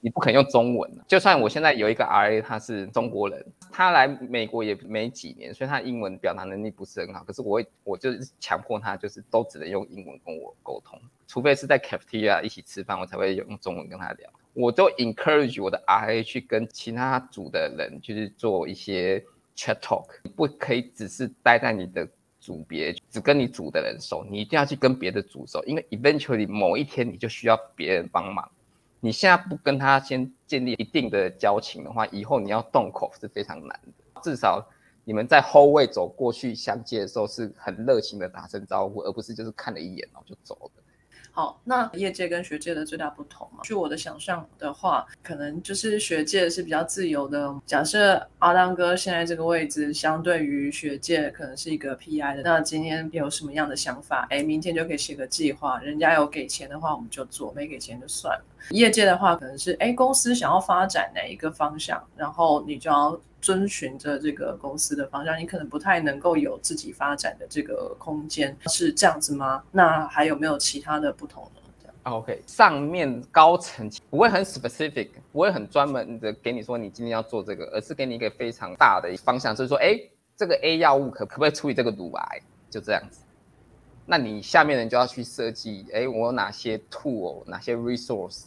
你不可能用中文。就算我现在有一个 RA，他是中国人，他来美国也没几年，所以他英文表达能力不是很好。可是我会，我就是强迫他，就是都只能用英文跟我沟通，除非是在 cafeteria 一起吃饭，我才会用中文跟他聊。我都 encourage 我的 RA 去跟其他组的人，就是做一些。Chat talk，不可以只是待在你的组别，只跟你组的人熟，你一定要去跟别的组熟，因为 eventually 某一天你就需要别人帮忙。你现在不跟他先建立一定的交情的话，以后你要动口是非常难的。至少你们在后位走过去相接的时候，是很热情的打声招呼，而不是就是看了一眼然后就走了。
好，那业界跟学界的最大不同嘛？据我的想象的话，可能就是学界是比较自由的。假设阿当哥现在这个位置，相对于学界可能是一个 PI 的。那今天有什么样的想法？哎，明天就可以写个计划。人家有给钱的话，我们就做；没给钱就算了。业界的话，可能是哎，公司想要发展哪一个方向，然后你就要。遵循着这个公司的方向，你可能不太能够有自己发展的这个空间，是这样子吗？那还有没有其他的不同呢
？OK，上面高层不会很 specific，不会很专门的给你说你今天要做这个，而是给你一个非常大的方向，就是说，哎，这个 A 药物可可不可以处理这个乳癌？就这样子。那你下面人就要去设计，哎，我有哪些 tool，哪些 resource。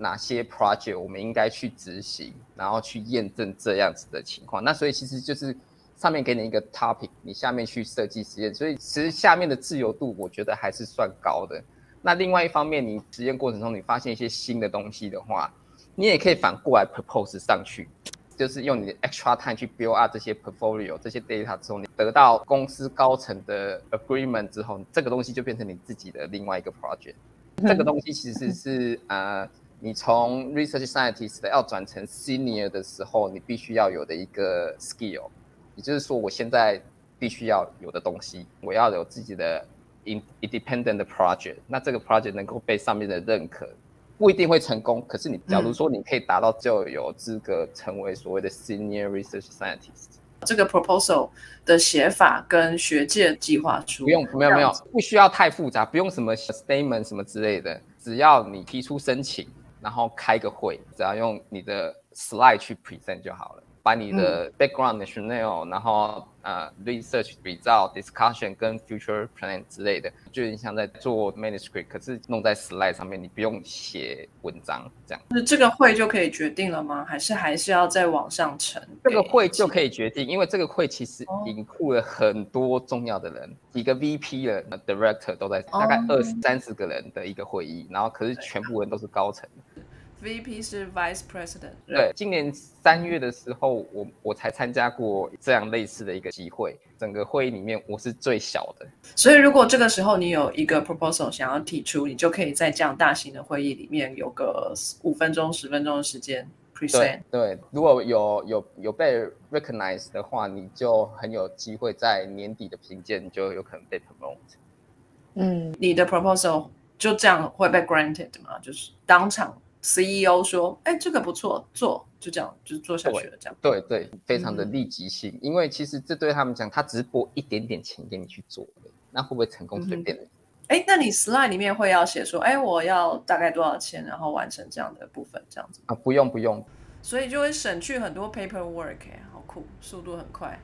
哪些 project 我们应该去执行，然后去验证这样子的情况。那所以其实就是上面给你一个 topic，你下面去设计实验。所以其实下面的自由度我觉得还是算高的。那另外一方面，你实验过程中你发现一些新的东西的话，你也可以反过来 propose 上去，就是用你的 extra time 去 build up 这些 portfolio 这些 data 之后，你得到公司高层的 agreement 之后，这个东西就变成你自己的另外一个 project。这个东西其实是呃。你从 research scientist 要转成 senior 的时候，你必须要有的一个 skill，也就是说，我现在必须要有的东西，我要有自己的 independent project，那这个 project 能够被上面的认可，不一定会成功，可是你假如说你可以达到，就有资格成为所谓的 senior research scientist。
这个 proposal 的写法跟学界计划书
不用，没有没有，不需要太复杂，不用什么 statement 什么之类的，只要你提出申请。然后开个会，只要用你的 slide 去 present 就好了。把你的 background、的 channel，然后呃 research、result、discussion 跟 future plan 之类的，就有点像在做 manuscript，可是弄在 slide 上面，你不用写文章这样。
那这个会就可以决定了吗？还是还是要再往上呈？
这个会就可以决定，因为这个会其实引库了很多重要的人，几个 VP 的 director 都在，大概二三十个人的一个会议，然后可是全部人都是高层。
VP 是 Vice President。
对，今年三月的时候，我我才参加过这样类似的一个机会。整个会议里面，我是最小的。
所以，如果这个时候你有一个 proposal 想要提出，你就可以在这样大型的会议里面有个五分钟、十分钟的时间 present。
对，如果有有有被 recognize 的话，你就很有机会在年底的评鉴就有可能被 promote。
嗯，你的 proposal 就这样会被 granted 吗？就是当场 CEO 说，哎，这个不错，做。就这样，就是做下去了，这样。
对对，非常的立即性，因为其实这对他们讲，他只是拨一点点钱给你去做的，那会不会成功随便？
哎，那你 slide 里面会要写说，哎，我要大概多少钱，然后完成这样的部分，这样子
啊？不用不用，
所以就会省去很多 paperwork，好酷，速度很快。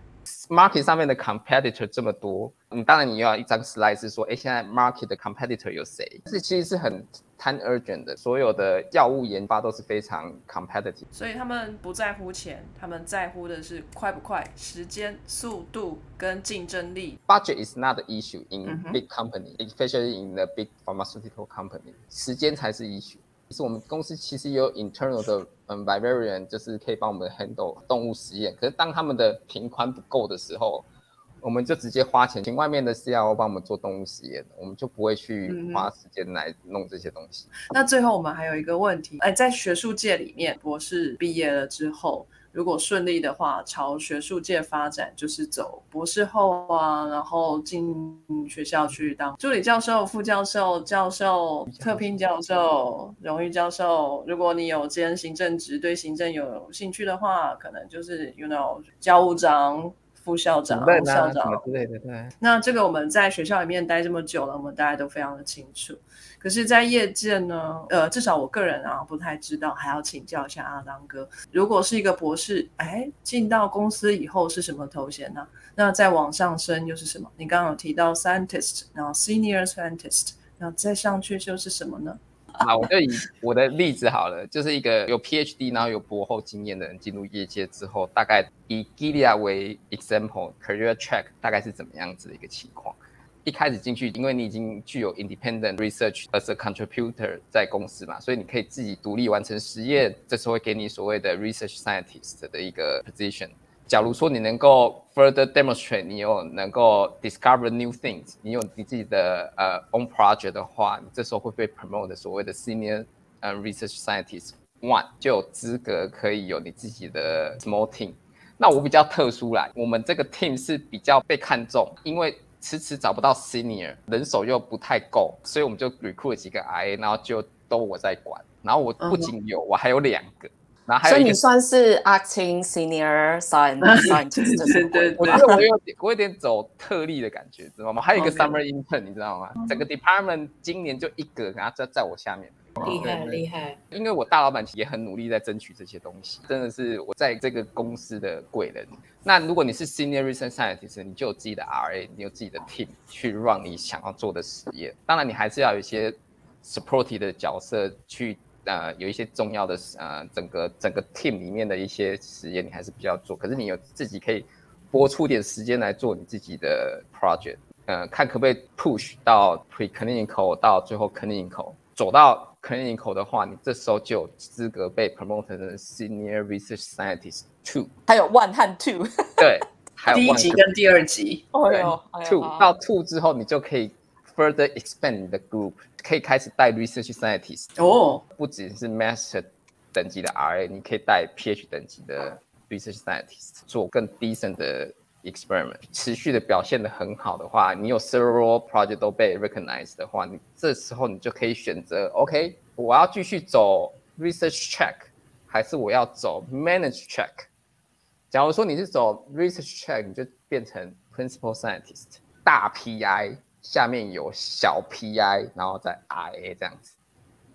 Market 上面的 competitor 这么多，嗯，当然你要一张 slide 是说，哎，现在 market 的 competitor 有谁？这其实是很 time urgent 的，所有的药物研发都是非常 competitive。
所以他们不在乎钱，他们在乎的是快不快、时间、速度跟竞争力。
Budget is not the issue in big company, especially in the big pharmaceutical company。时间才是 issue。是我们公司其实有 internal 的嗯 vivarian，就是可以帮我们 handle 动物实验。可是当他们的频宽不够的时候，我们就直接花钱请外面的 CRO 帮我们做动物实验，我们就不会去花时间来弄这些东西。
那最后我们还有一个问题，哎，在学术界里面，博士毕业了之后。如果顺利的话，朝学术界发展，就是走博士后啊，然后进学校去当助理教授、副教授、教授、特聘教授、荣誉教授。如果你有兼行政职，对行政有兴趣的话，可能就是 you know 教务长。副校长、校长
之类的，对。
那这个我们在学校里面待这么久了，我们大家都非常的清楚。可是，在业界呢，呃，至少我个人啊不太知道，还要请教一下阿当哥。如果是一个博士，哎，进到公司以后是什么头衔呢？那再往上升又是什么？你刚刚有提到 scientist，然后 senior scientist，然后再上去就是什么呢？
啊，我就以我的例子好了，就是一个有 PhD 然后有博后经验的人进入业界之后，大概以 Gilead 为 example，career track 大概是怎么样子的一个情况？一开始进去，因为你已经具有 independent research as a contributor 在公司嘛，所以你可以自己独立完成实验，这时候会给你所谓的 research scientist 的一个 position。假如说你能够 further demonstrate，你有能够 discover new things，你有你自己的呃 own project 的话，你这时候会被 promote 所谓的 senior 呃 research scientist one，就有资格可以有你自己的 small team。那我比较特殊啦，我们这个 team 是比较被看重，因为迟迟找不到 senior，人手又不太够，所以我们就 recruit 几个 IA，然后就都我在管。然后我不仅有，我还有两个。
所以你算是 acting senior scientist，
对对，
我觉得我有我有点走特例的感觉，知道吗？还有一个 summer intern，你知道吗？整个 department 今年就一个，然后在在我下面，
厉害厉害。
因为我大老板也很努力在争取这些东西，真的是我在这个公司的贵人。那如果你是 senior research scientist，你就有自己的 RA，你有自己的 team 去让你想要做的实验。当然，你还是要有一些 supportive 的角色去。呃，有一些重要的呃，整个整个 team 里面的一些实验，你还是比较做。可是你有自己可以拨出点时间来做你自己的 project，呃，看可不可以 push 到 preclinical 到最后 clinical，走到 clinical 的话，你这时候就有资格被 promoted 成 senior research scientist two。
还有 one 和 two。
对，还有
第一集跟第二集。
对
，two 到 two 之后，你就可以 further expand 你的 group。可以开始带 research scientist
哦，
不只是 master 等级的 RA，你可以带 PH 等级的 research scientist 做更 decent 的 experiment，持续的表现的很好的话，你有 several project 都被 recognized 的话，你这时候你就可以选择 OK，我要继续走 research track，还是我要走 manage track？假如说你是走 research track，你就变成 principal scientist，大 PI。 下面有小 PI，然后再 RA 这样子，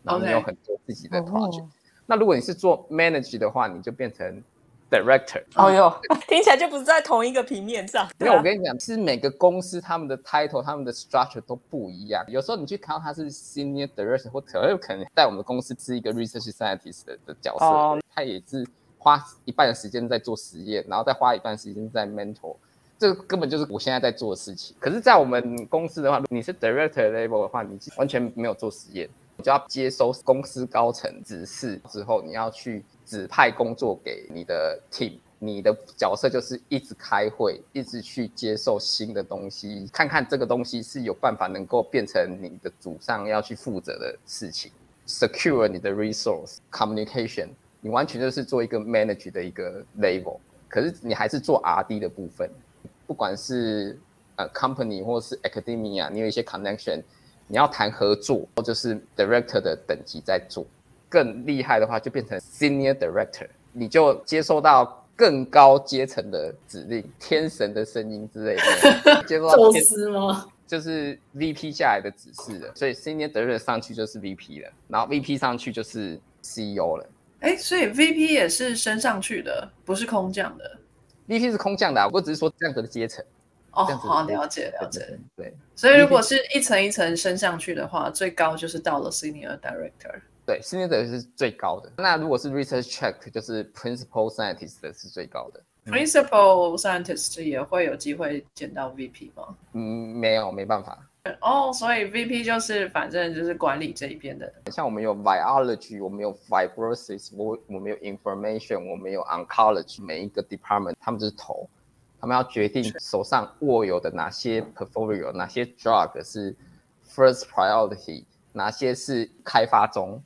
然后你有很多自己的 project。那如果你是做 manage 的话，你就变成 director。
哦哟，听起来就不是在同一个平面上。
因为我跟你讲，其实每个公司他们的 title、他们的 structure 都不一样。有时候你去看到他是 senior director，或者有可能在我们的公司是一个 research scientist 的角色，他也是花一半的时间在做实验，然后再花一半时间在 mentor。这根本就是我现在在做的事情。可是，在我们公司的话，你是 director level 的话，你完全没有做实验，你就要接收公司高层指示之后，你要去指派工作给你的 team。你的角色就是一直开会，一直去接受新的东西，看看这个东西是有办法能够变成你的主上要去负责的事情。Secure 你的 resource communication，你完全就是做一个 manage 的一个 level，可是你还是做 R&D 的部分，不管是呃 company 或是 academia，你有一些 connection，你要谈合作，或者是 director 的等级在做，更厉害的话就变成 senior director，你就接收到。更高阶层的指令，天神的声音之类的，接受到
宙斯吗？
就是 VP 下来的指示了，所以 Senior Director 上去就是 VP 了，然后 VP 上去就是 CEO 了。
哎，所以 VP 也是升上去的，不是空降的。
VP 是空降的，我只是说这样子的阶层。
哦，好，了解了解。
对，
所以如果是一层一层升上去的话，最高就是到了 Senior Director。
对，senior Director 是最高的。那如果是 research check，就是 principal scientist 的是最高的。
principal scientist 也会有机会见到 VP 吗？
嗯，没有，没办法。
哦，所以 VP 就是反正就是管理这一边的。
像我们有 biology，我们有 fibrosis，我我们有 information，我们有 oncology，每一个 department 他们就是头，他们要决定手上握有的哪些 portfolio，哪些 drug 是 first priority，哪些是开发中。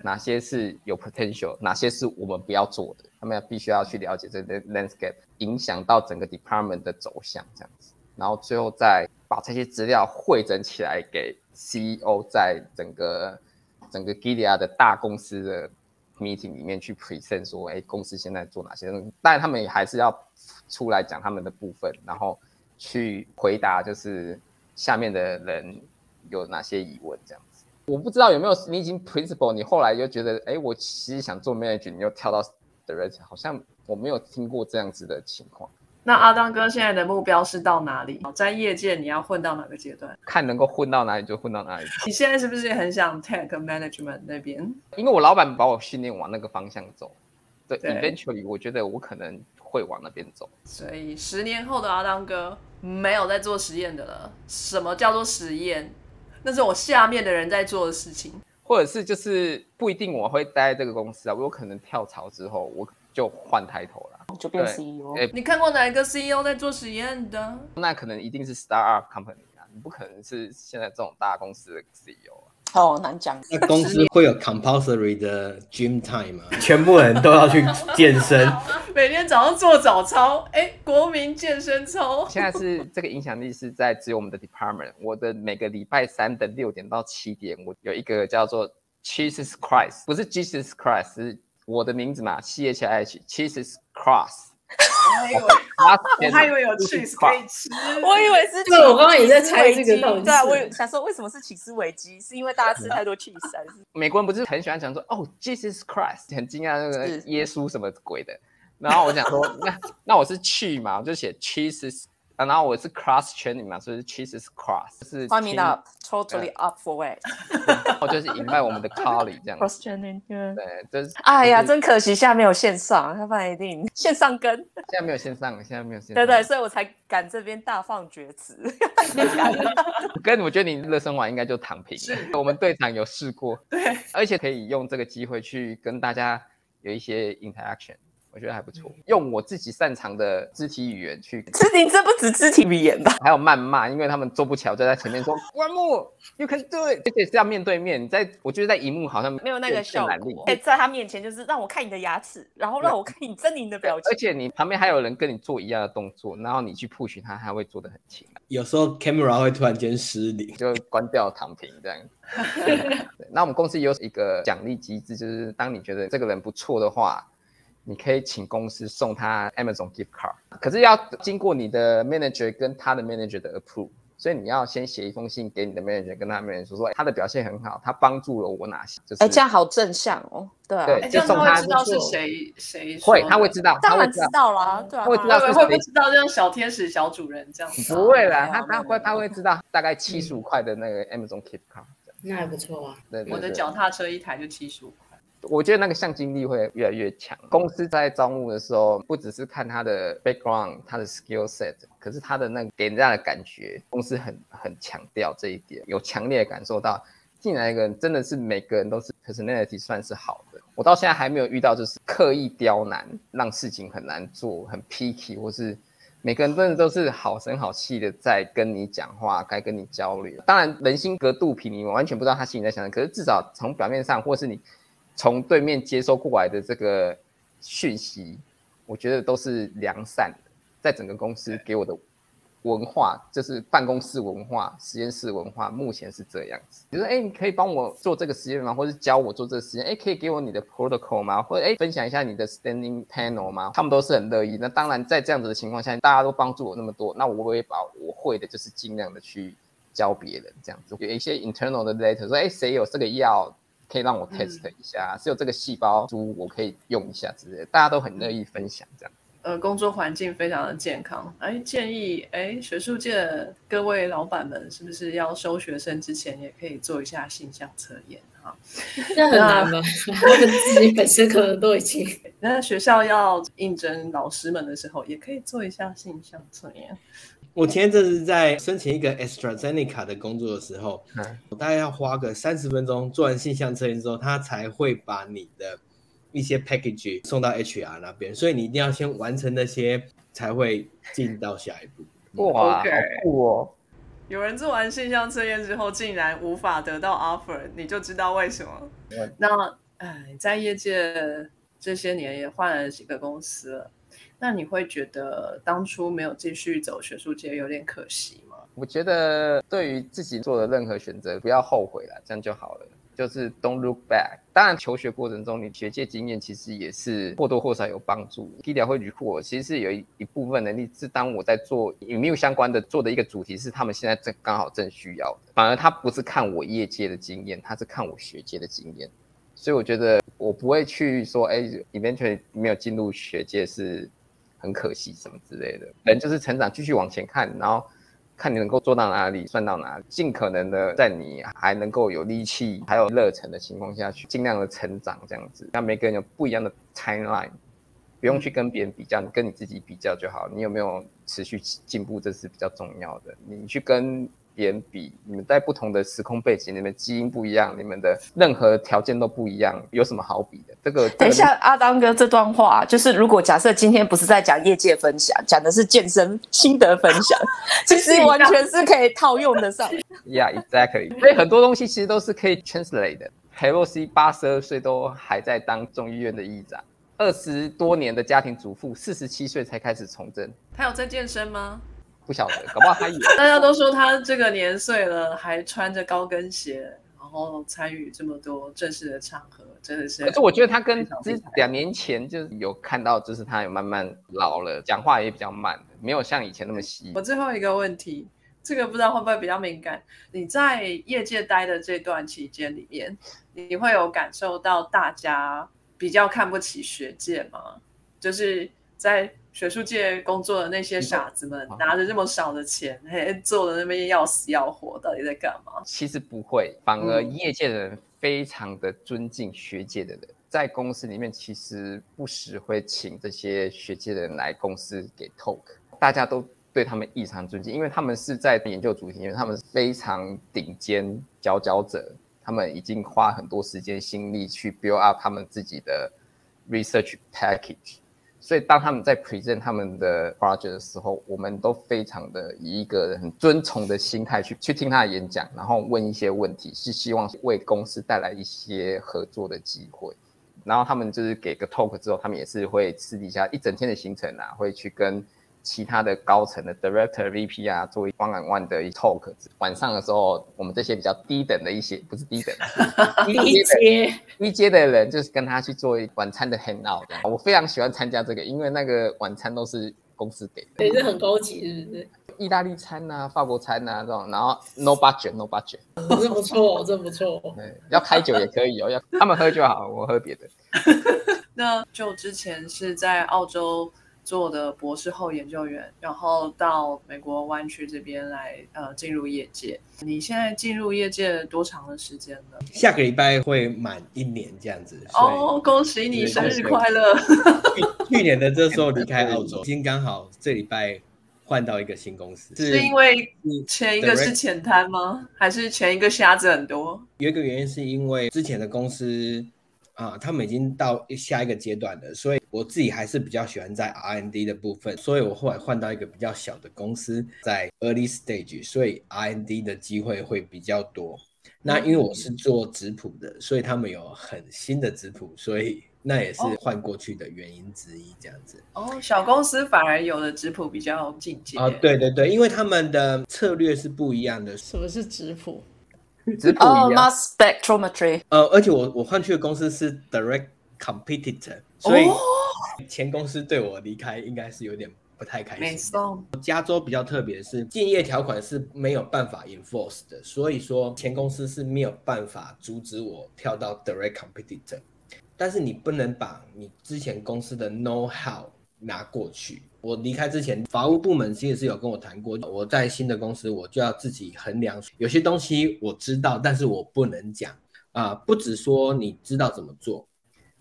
哪些是有 potential，哪些是我们不要做的，他们要必须要去了解这个 landscape，影响到整个 department 的走向这样子，然后最后再把这些资料汇整起来给 CEO，在整个整个 Gilead 的大公司的 meeting 里面去 present 说，哎，公司现在做哪些东西，当然他们也还是要出来讲他们的部分，然后去回答就是下面的人有哪些疑问这样子。我不知道有没有你已经 principal，你后来又觉得，哎，我其实想做 manager，你又跳到 director，好像我没有听过这样子的情况。
那阿当哥现在的目标是到哪里？在业界你要混到哪个阶段？
看能够混到哪里就混到哪里。
你现在是不是也很想 tech management 那边？
因为我老板把我训练往那个方向走，对，eventually 我觉得我可能会往那边走。
所以十年后的阿当哥没有在做实验的了。什么叫做实验？那是我下面的人在做的事情，
或者是就是不一定我会待在这个公司啊，我有可能跳槽之后我就换抬头了，
就变 CEO。
你看过哪一个 CEO 在做实验的？
那可能一定是 startup company 啊，你不可能是现在这种大公司的 CEO 啊。
哦，难讲。
那公司会有 compulsory 的 gym time 吗？全部人都要去健身，
每天早上做早操，哎，国民健身操。
现在是这个影响力是在只有我们的 department。我的每个礼拜三的六点到七点，我有一个叫做 Jesus Christ，不是 Jesus Christ，是我的名字嘛，C H I H，Jesus Cross。
我还以为有 cheese 可以吃，
我以为是。
对，我刚刚也在猜这个东西。
对啊，我想说为什么是起司维基？是因为大家吃太多 cheese 还是？
美国人不是很喜欢讲说哦，Jesus Christ，很惊讶那个耶稣什么鬼的。然后我想说，那那我是去嘛，我就写 cheese。啊，然后我是 cross training 嘛，所以 cheese is cross，是
coming up，totally up for it，
然后就是引卖我们的 colleague 这样
cross training，对，
就是，
哎呀，真可惜，现在没有线上，要不然一定线上跟，
现在没有线上，现在没有线，
对对，所以我才敢这边大放厥词，
跟我觉得你热身完应该就躺平了，我们队长有试过，
对，
而且可以用这个机会去跟大家有一些 interaction。我觉得还不错，用我自己擅长的肢体语言去。
这你这不止肢体语言吧？
还有谩骂，因为他们做不巧，就在前面说 关木，You can do it，而且是要面对面。在我觉得在荧幕好像
没有那个效果。在他面前就是让我看你的牙齿，然后让我看你狰狞的表情。
而且你旁边还有人跟你做一样的动作，然后你去 push 他，他会做的很轻。
有时候 camera 会突然间失灵，
就关掉躺平这样。那我们公司有一个奖励机制，就是当你觉得这个人不错的话。你可以请公司送他 Amazon gift card，可是要经过你的 manager 跟他的 manager 的 approve，所以你要先写一封信给你的 manager，跟他 manager 说说他的表现很好，他帮助了我哪些？就是
哎，这样好正向哦。对，
对，就送他知道是谁谁
会，他会知道，
当然知道啦，对啊，
会知道
会不会知道这样小天使小主人这样？
不会啦，他他会他会知道大概七十五块的那个 Amazon gift card，
那还不错啊。
对，
我的脚踏车一台就七十五。
我觉得那个向心力会越来越强。公司在招募的时候，不只是看他的 background、他的 skill set，可是他的那个给人家的感觉，公司很很强调这一点，有强烈感受到进来一个人真的是每个人都是 personality 算是好的，我到现在还没有遇到就是刻意刁难，让事情很难做，很 picky，或是每个人真的都是好声好气的在跟你讲话，该跟你交流。当然人心隔肚皮，你完全不知道他心里在想什么，可是至少从表面上，或是你从对面接收过来的这个讯息，我觉得都是良善的，在整个公司给我的。文化就是办公室文化、实验室文化，目前是这样子。比如说，哎，你可以帮我做这个实验吗？或者教我做这个实验？哎，可以给我你的 protocol 吗？或者哎，分享一下你的 standing panel 吗？他们都是很乐意。那当然，在这样子的情况下，大家都帮助我那么多，那我会把我会的，就是尽量的去教别人这样子。有一些 internal 的 letter 说，哎，谁有这个药可以让我 test 一下？是有这个细胞株我可以用一下之类的，大家都很乐意分享这样。
呃，工作环境非常的健康。哎，建议哎，学术界各位老板们，是不是要收学生之前也可以做一下性向测验哈？
这很难吗？我们自己本身可能都已经。
那学校要应征老师们的时候，也可以做一下性向测验。
我前一阵子在申请一个 AstraZeneca 的工作的时候，我大概要花个三十分钟做完性向测验之后，他才会把你的。一些 package 送到 HR 那边，所以你一定要先完成那些，才会进到下一步。
哇，好酷哦！
有人做完性向测验之后，竟然无法得到 offer，你就知道为什么。那，哎，在业界这些年也换了几个公司了，那你会觉得当初没有继续走学术界有点可惜吗？
我觉得对于自己做的任何选择，不要后悔了，这样就好了。就是 don't look back。当然，求学过程中你学界经验其实也是或多或少有帮助。低调会举库我其实是有一一部分能力是当我在做与没有相关的做的一个主题是他们现在正刚好正需要的。反而他不是看我业界的经验，他是看我学界的经验。所以我觉得我不会去说，哎你完全没有进入学界是很可惜什么之类的。人就是成长，继续往前看，然后。看你能够做到哪里，算到哪里，尽可能的在你还能够有力气、还有热忱的情况下去，尽量的成长，这样子。那每个人有不一样的 timeline，不用去跟别人比较，你跟你自己比较就好。你有没有持续进步，这是比较重要的。你去跟。别人比你们在不同的时空背景，你们基因不一样，你们的任何条件都不一样，有什么好比？这个
等一下，阿当哥这段话就是，如果假设今天不是在讲业界分享，讲的是健身心得分享，其实完全是可以套用得上。
Yeah, exactly。所以很多东西其实都是可以 translate 的。Pelosi 八十二岁都还在当众议院的议长，二十多年的家庭主妇，四十七岁才开始从政。
他有在健身吗？
不晓得，搞不好他有。
大家都说他这个年岁了，还穿着高跟鞋，然后参与这么多正式的场合，真的是。
可是我觉得他跟之两年前就是有看到，就是他有慢慢老了，讲话也比较慢，没有像以前那么细。
我最后一个问题，这个不知道会不会比较敏感？你在业界待的这段期间里面，你会有感受到大家比较看不起学界吗？就是在。学术界工作的那些傻子们，拿着这么少的钱，嘿，坐在那边要死要活，到底在干嘛？
其实不会，反而业界的人非常的尊敬学界的人，在公司里面其实不时会请这些学界的人来公司给 talk，大家都对他们异常尊敬，因为他们是在研究主题，因为他们是非常顶尖佼佼者，他们已经花很多时间心力去 build up 他们自己的 research package。所以当他们在 present 他们的 project 的时候，我们都非常的以一个很尊崇的心态去去听他的演讲，然后问一些问题，是希望为公司带来一些合作的机会。然后他们就是给个 talk 之后，他们也是会私底下一整天的行程啊，会去跟。其他的高层的 director、VP 啊，作为 one on one 的 talk，晚上的时候，我们这些比较低等的一些，不是低等，
低 阶
低阶的人，就是跟他去做晚餐的 hang out。我非常喜欢参加这个，因为那个晚餐都是公司给的，
也是很高级，是不是？
意大利餐呐，法国餐呐这种，然后 no budget，no budget，
这不错，这不错。
对，要开酒也可以哦，要他们喝就好，我喝别的。
那就之前是在澳洲。做的博士后研究员，然后到美国湾区这边来，呃，进入业界。你现在进入业界多长的时间了？
下个礼拜会满一年这样子。
哦，恭喜你，生日快乐！
去年的这时候离开澳洲，今天刚好这礼拜换到一个新公司，
是因为
是
前一个是浅滩吗？还是前一个瞎子很多？
有一个原因是因为之前的公司啊，他们已经到下一个阶段了，所以我自己还是比较喜欢在 R&D 的部分，所以我后来换到一个比较小的公司，在 early stage，所以 R&D 的机会会比较多。那因为我是做质谱的，所以他们有很新的质谱，所以那也是换过去的原因之一，这样子。
哦，小公司反而有的质谱比较进阶
啊，对对对，因为他们的策略是不一样的，
什么是质谱？
哦
一样。
，mass spectrometry，
呃，而且我我换去的公司是 direct competitor，所以
哦
前公司对我离开应该是有点不太开心
没
心。
错，
加州比较特别的是，竞业条款是没有办法 enforce 的，所以说前公司是没有办法阻止我跳到 direct competitor，但是你不能把你之前公司的 know how 拿过去。我离开之前，法务部门其实是有跟我谈过，我在新的公司我就要自己衡量，有些东西我知道，但是我不能讲啊、不只说你知道怎么做，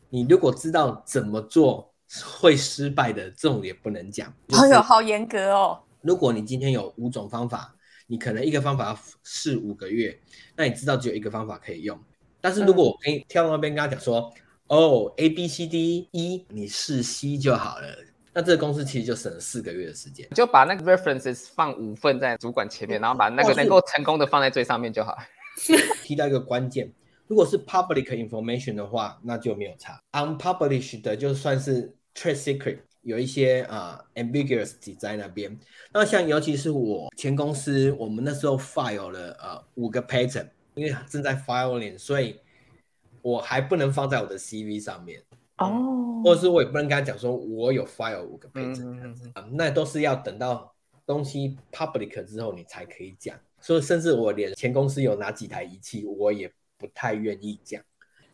你如果知道怎么做会失败的，这种也不能讲。就是
哎呦，好严格哦。
如果你今天有五种方法，你可能一个方法要试五个月，那你知道只有一个方法可以用。但是如果我可以跳到那边跟他讲说，哦，A B C D E，你试 C 就好了，那这个公司其实就省了四个月的时间。
就把那个 references 放五份在主管前面，然后把那个能够成功的放在最上面就好。
提到一个关键，如果是 public information 的话，那就没有差。unpublished 的就算是 trade secret，有一些啊、ambiguity 在那边。那像尤其是我前公司，我们那时候 file 了呃五个 patent，因为正在 filing，所以我还不能放在我的 CV 上面，
哦，
或者是我也不能跟他讲说我有 file 五个
嗯，
啊那都是要等到东西 public 之后你才可以讲。所以甚至我连前公司有哪几台仪器，我也不太愿意讲。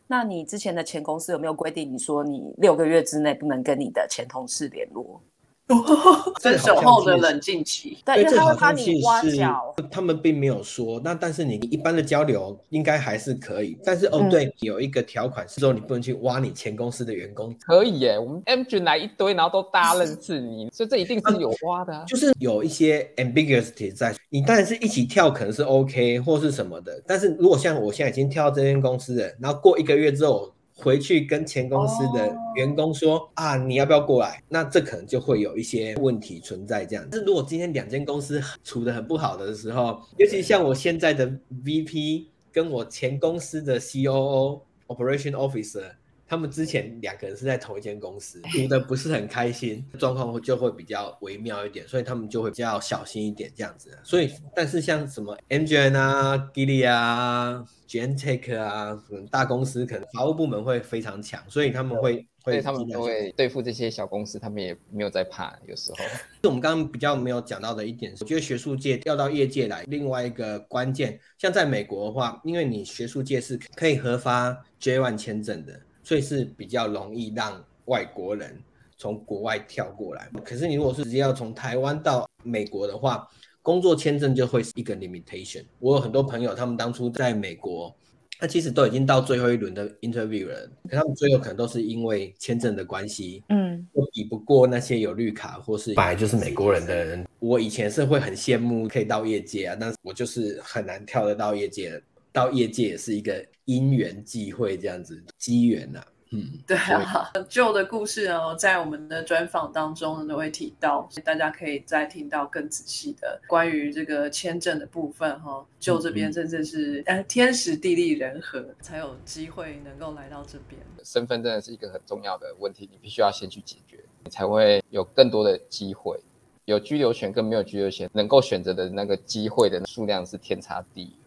那你之前的前公司有没有规定你说你六个月之内不能跟你的前同事联络？
分手后的冷静期。
对，因为他会怕你挖
是
角。
他们并没有说。那但是你一般的交流应该还是可以。但是哦，
嗯
对，有一个条款是说你不能去挖你前公司的员工，
可以耶，我们 M 君来一堆，然后都大家认识你，所以这一定是有挖的、啊。
就是有一些 ambiguity 在。你当然是一起跳可能是 OK 或是什么的，但是如果像我现在已经跳到这间公司了，然后过一个月之后。回去跟前公司的员工说、啊，你要不要过来？那这可能就会有一些问题存在这样。但是如果今天两间公司处得很不好的时候，尤其像我现在的 VP 跟我前公司的 COO Operation Officer，他们之前两个人是在同一间公司，读的不是很开心，状况会就会比较微妙一点，所以他们就会比较小心一点这样子。所以，但是像什么 Amgen 啊、Gilead 啊、Genentech 啊，可能大公司可能法务部门会非常强，所以他们会会
所以他们会对付这些小公司，他们也没有在怕，有时候。
我们刚刚比较没有讲到的一点是，我觉得学术界调到业界来，另外一个关键，像在美国的话，因为你学术界是可以核发 J1 签证的，所以是比较容易让外国人从国外跳过来。可是你如果是直接要从台湾到美国的话，工作签证就会是一个 limitation。我有很多朋友，他们当初在美国。他其实都已经到最后一轮的 interview 了，可他们最后可能都是因为签证的关系，
嗯，
都比不过那些有绿卡或是本来就是美国人的人。我以前是会很羡慕可以到业界啊，但是我就是很难跳得到业界。到业界也是一个因缘际会这样子机缘呐、嗯，
对啊，旧的故事哦，在我们的专访当中都会提到，大家可以再听到更仔细的关于这个签证的部分哈。就这边真正是呃天时地利人和，才有机会能够来到这边。
身份真的是一个很重要的问题，你必须要先去解决，你才会有更多的机会。有居留权跟没有居留权，能够选择的那个机会的数量是天差地远。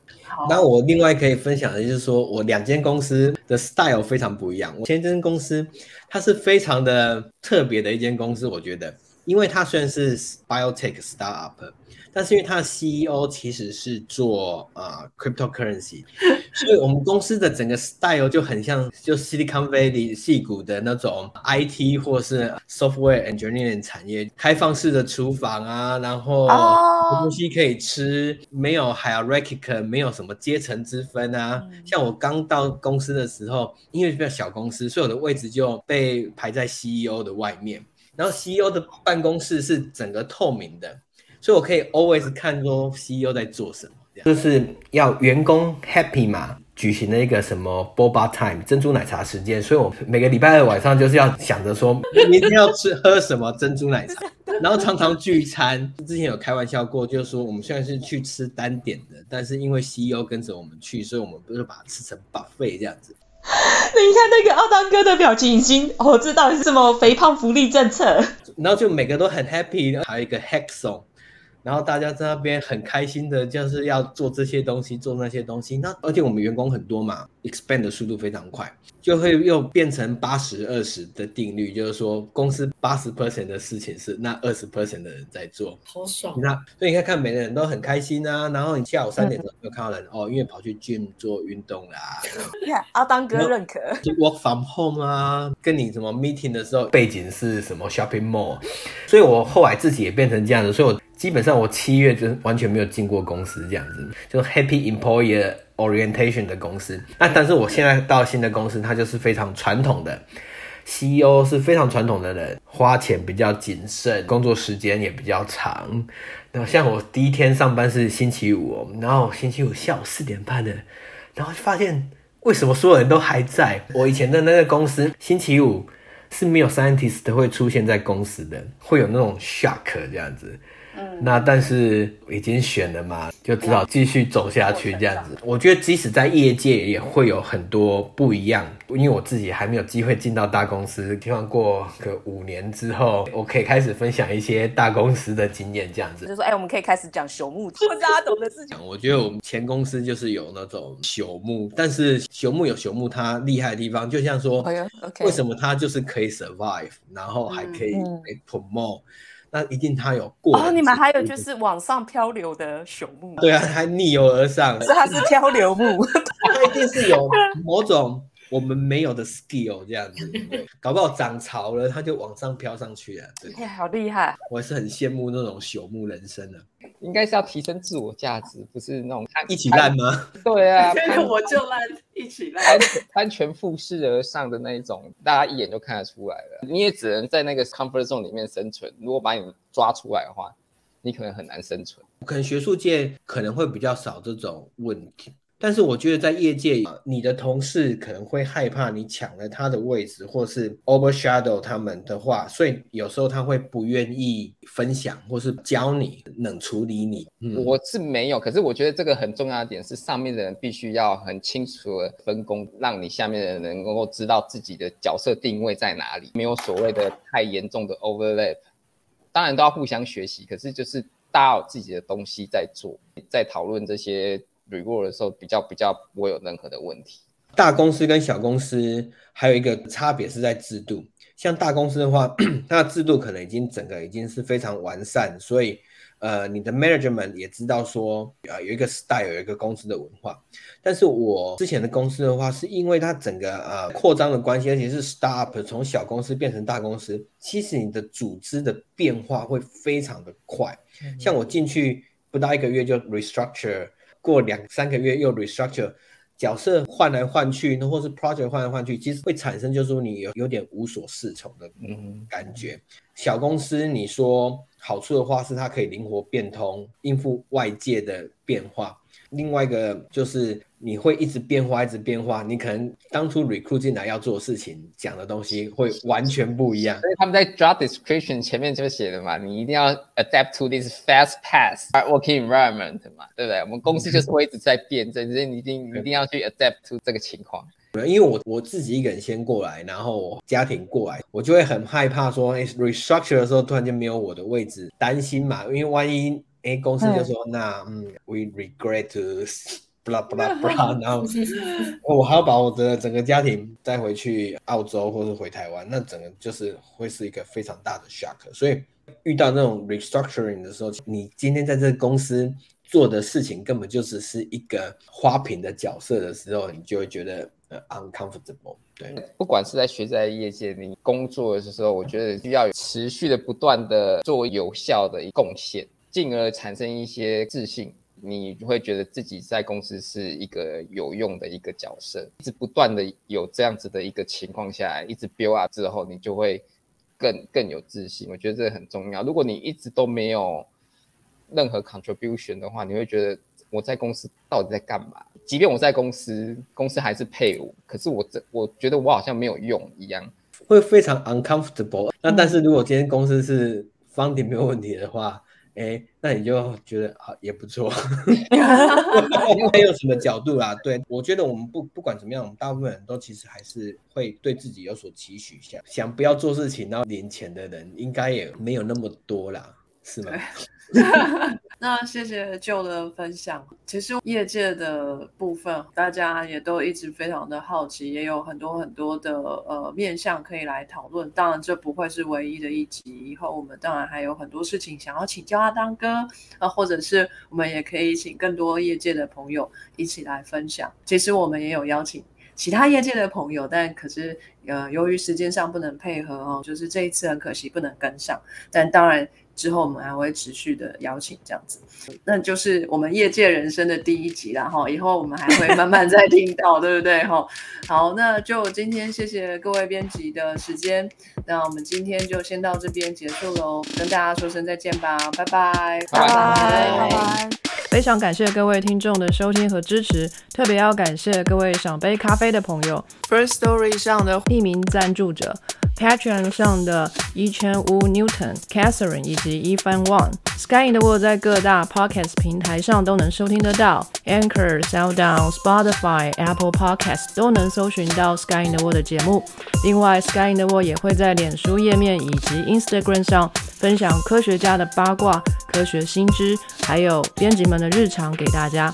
那我另外可以分享的就是说，我两间公司的 style 非常不一样。我前一间公司它是非常的特别的一间公司，我觉得，因为它虽然是 biotech startup，但是因为它的 CEO 其实是做啊、呃 cryptocurrency，所以我们公司的整个 style 就很像就 Silicon Valley 戏谷的那种 IT 或是 software engineering 产业，开放式的厨房啊，然后
哦
东西可以吃，没有 hierarchical，没有什么阶层之分啊。像我刚到公司的时候，因为比较小公司，所以我的位置就被排在 CEO 的外面。然后 CEO 的办公室是整个透明的，所以我可以 always 看说 CEO 在做什么，这样就是要员工 happy 嘛。举行了一个什么 boba time 珍珠奶茶时间，所以我每个礼拜二晚上就是要想着说明天要吃喝什么珍珠奶茶，然后常常聚餐。之前有开玩笑过，就是说我们虽然是去吃单点的，但是因为 CEO 跟着我们去，所以我们不是把它吃成 buffet 这样子。
你看那个奥当哥的表情，已经我知道是什么肥胖福利政策。
然后就每个都很 happy，还有一个 hack song。然后大家在那边很开心的，就是要做这些东西，做那些东西。那而且我们员工很多嘛，expand 的速度非常快，就会又变成八十二十的定律，就是说公司八十 percent 的事情是那二十 percent 的人在做，
好爽。
那所以你看看每个人都很开心啊。然后你下午三点钟就看到人 哦，因为跑去 gym 做运动啦。
阿当哥认可。
就 work from home 啊，跟你什么 meeting 的时候，背景是什么 shopping mall。所以我后来自己也变成这样子，所以我。基本上我七月就完全没有进过公司，这样子就 Happy Employer Orientation 的公司。那但是我现在到新的公司，它就是非常传统的，CEO 是非常传统的人，花钱比较谨慎，工作时间也比较长。然后像我第一天上班是星期五，然后星期五下午四点半的，然后就发现为什么所有人都还在？我以前的那个公司星期五是没有 scientist 会出现在公司的，会有那种 shock 这样子。那但是已经选了嘛，就只好继续走下去这样子。我觉得即使在业界也会有很多不一样，因为我自己还没有机会进到大公司，希望过个五年之后，我可以开始分享一些大公司的经验这样子。
就说哎，我们可以开始讲朽木，不大家懂的事情。
我觉得我们前公司就是有那种朽木，但是朽木有朽木它厉害的地方，就像说，为什么它就是可以 survive，然后还可以 promote。那一定他有过
哦，你们还有就是往上漂流的朽木，
对啊，还逆流而上，
是它是漂流木，
它一定是有某种我们没有的 skill 这样子，搞不好涨潮了，它就往上飘上去了，对，
好厉害，
我是很羡慕那种朽木人生的。
应该是要提升自我价值，不是那种
一起烂吗？
对啊，
我就烂，一起烂，
安全富士而上的那一种，大家一眼就看得出来了。你也只能在那个 comfort zone 里面生存。如果把你抓出来的话，你可能很难生存。
可能学术界可能会比较少这种问题。但是我觉得在业界，你的同事可能会害怕你抢了他的位置，或是 overshadow 他们的话，所以有时候他会不愿意分享，或是教你冷处理你。
我是没有，可是我觉得这个很重要的点是，上面的人必须要很清楚的分工，让你下面的人能够知道自己的角色定位在哪里，没有所谓的太严重的 overlap。当然都要互相学习，可是就是大家有自己的东西在做，在讨论这些。Report 的时候比较比较不会有任何的问题。
大公司跟小公司还有一个差别是在制度，像大公司的话，它的制度可能已经整个已经是非常完善，所以呃你的 management 也知道说啊有一个 style 有一个公司的文化。但是我之前的公司的话，是因为它整个呃扩张的关系，而且是 start 从小公司变成大公司，其实你的组织的变化会非常的快。像我进去不到一个月就 restructure。过两三个月又 restructure，角色换来换去，那或是 project 换来换去，其实会产生就是说你有有点无所适从的感觉。小公司你说好处的话是它可以灵活变通，应付外界的变化。另外一个就是你会一直变化，一直变化。你可能当初 recruit 进来要做事情，讲的东西会完全不一样。
所以他们在 job description 前面就写的嘛，你一定要 adapt to this fast pace working environment 嘛，对不对？我们公司就是会一直在变，所以你一定一定要去 adapt to 这个情况。
因为我我自己一个人先过来，然后家庭过来，我就会很害怕说，哎，restructure 的时候突然间没有我的位置，担心嘛，因为万一。哎，公司就说那嗯，we regret to blah blah blah，然后 我还要把我的整个家庭带回去澳洲或者回台湾，那整个就是会是一个非常大的 shock。所以遇到那种 restructuring 的时候，你今天在这个公司做的事情根本就只是一个花瓶的角色的时候，你就会觉得呃 uncomfortable。对，
不管是在学在业界，你工作的时候，我觉得需要持续的不断的做有效的贡献。进而产生一些自信，你会觉得自己在公司是一个有用的一个角色，一直不断的有这样子的一个情况下来，一直 build up 之后，你就会更更有自信。我觉得这个很重要。如果你一直都没有任何 contribution 的话，你会觉得我在公司到底在干嘛？即便我在公司，公司还是配我，可是我这我觉得我好像没有用一样。
会非常 uncomfortable。那但是如果今天公司是 funding 没有问题的话，哎，那你就觉得啊也不错。还有什么角度啊？对我觉得我们不不管怎么样，我们大部分人都其实还是会对自己有所期许，想想不要做事情然后领钱的人，应该也没有那么多啦，是吗？
那谢谢旧的分享。其实业界的部分，大家也都一直非常的好奇，也有很多很多的呃面向可以来讨论。当然，这不会是唯一的一集。以后我们当然还有很多事情想要请教阿当哥啊，或者是我们也可以请更多业界的朋友一起来分享。其实我们也有邀请其他业界的朋友，但可是呃由于时间上不能配合哦，就是这一次很可惜不能跟上。但当然。之后我们还会持续的邀请这样子，那就是我们业界人生的第一集啦哈，以后我们还会慢慢再听到，对不对哈？好，那就今天谢谢各位编辑的时间，那我们今天就先到这边结束喽，跟大家说声再见吧，拜拜，
拜拜，
拜拜。
非常感谢各位听众的收听和支持，特别要感谢各位赏杯咖啡的朋友，First Story 上的匿名赞助者。Patreon 上的一千五 Newton、Catherine 以及一番 One，Sky in the World 在各大 Podcast 平台上都能收听得到，Anchor、s o u n d o w n、Spotify、Apple Podcast 都能搜寻到 Sky in the World 的节目。另外，Sky in the World 也会在脸书页面以及 Instagram 上分享科学家的八卦、科学新知，还有编辑们的日常给大家。